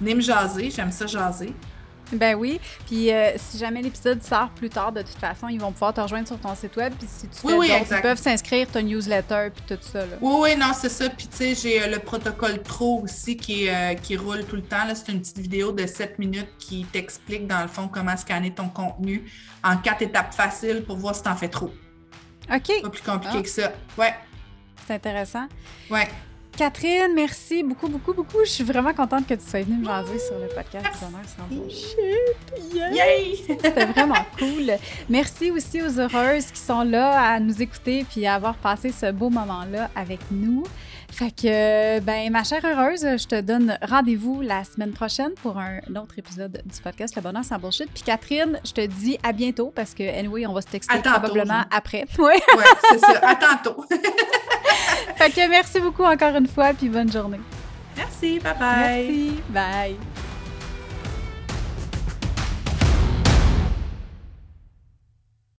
Venez me jaser, j'aime ça jaser. Ben oui. Puis euh, si jamais l'épisode sort plus tard, de toute façon, ils vont pouvoir te rejoindre sur ton site web. Puis si tu oui, ils peuvent s'inscrire ton newsletter puis tout ça. Là. Oui, oui, non, c'est ça. Puis tu sais, j'ai euh, le protocole Pro aussi qui, euh, qui roule tout le temps. C'est une petite vidéo de 7 minutes qui t'explique dans le fond comment scanner ton contenu en quatre étapes faciles pour voir si t'en fais trop. OK. Pas plus compliqué ah. que ça. Ouais. C'est intéressant. Ouais. Catherine, merci beaucoup, beaucoup, beaucoup. Je suis vraiment contente que tu sois venue me jaser sur le podcast Bonheur sans bullshit. Yay! C'était vraiment cool. Merci aussi aux heureuses qui sont là à nous écouter puis à avoir passé ce beau moment-là avec nous. Fait que, ben, ma chère heureuse, je te donne rendez-vous la semaine prochaine pour un autre épisode du podcast Le Bonheur sans bullshit. Puis Catherine, je te dis à bientôt parce que, anyway, on va se texter probablement après. *laughs* Oui, ouais, c'est ça. À tantôt. *laughs* fait que merci beaucoup encore une fois, puis bonne journée. Merci, bye bye. Merci, bye.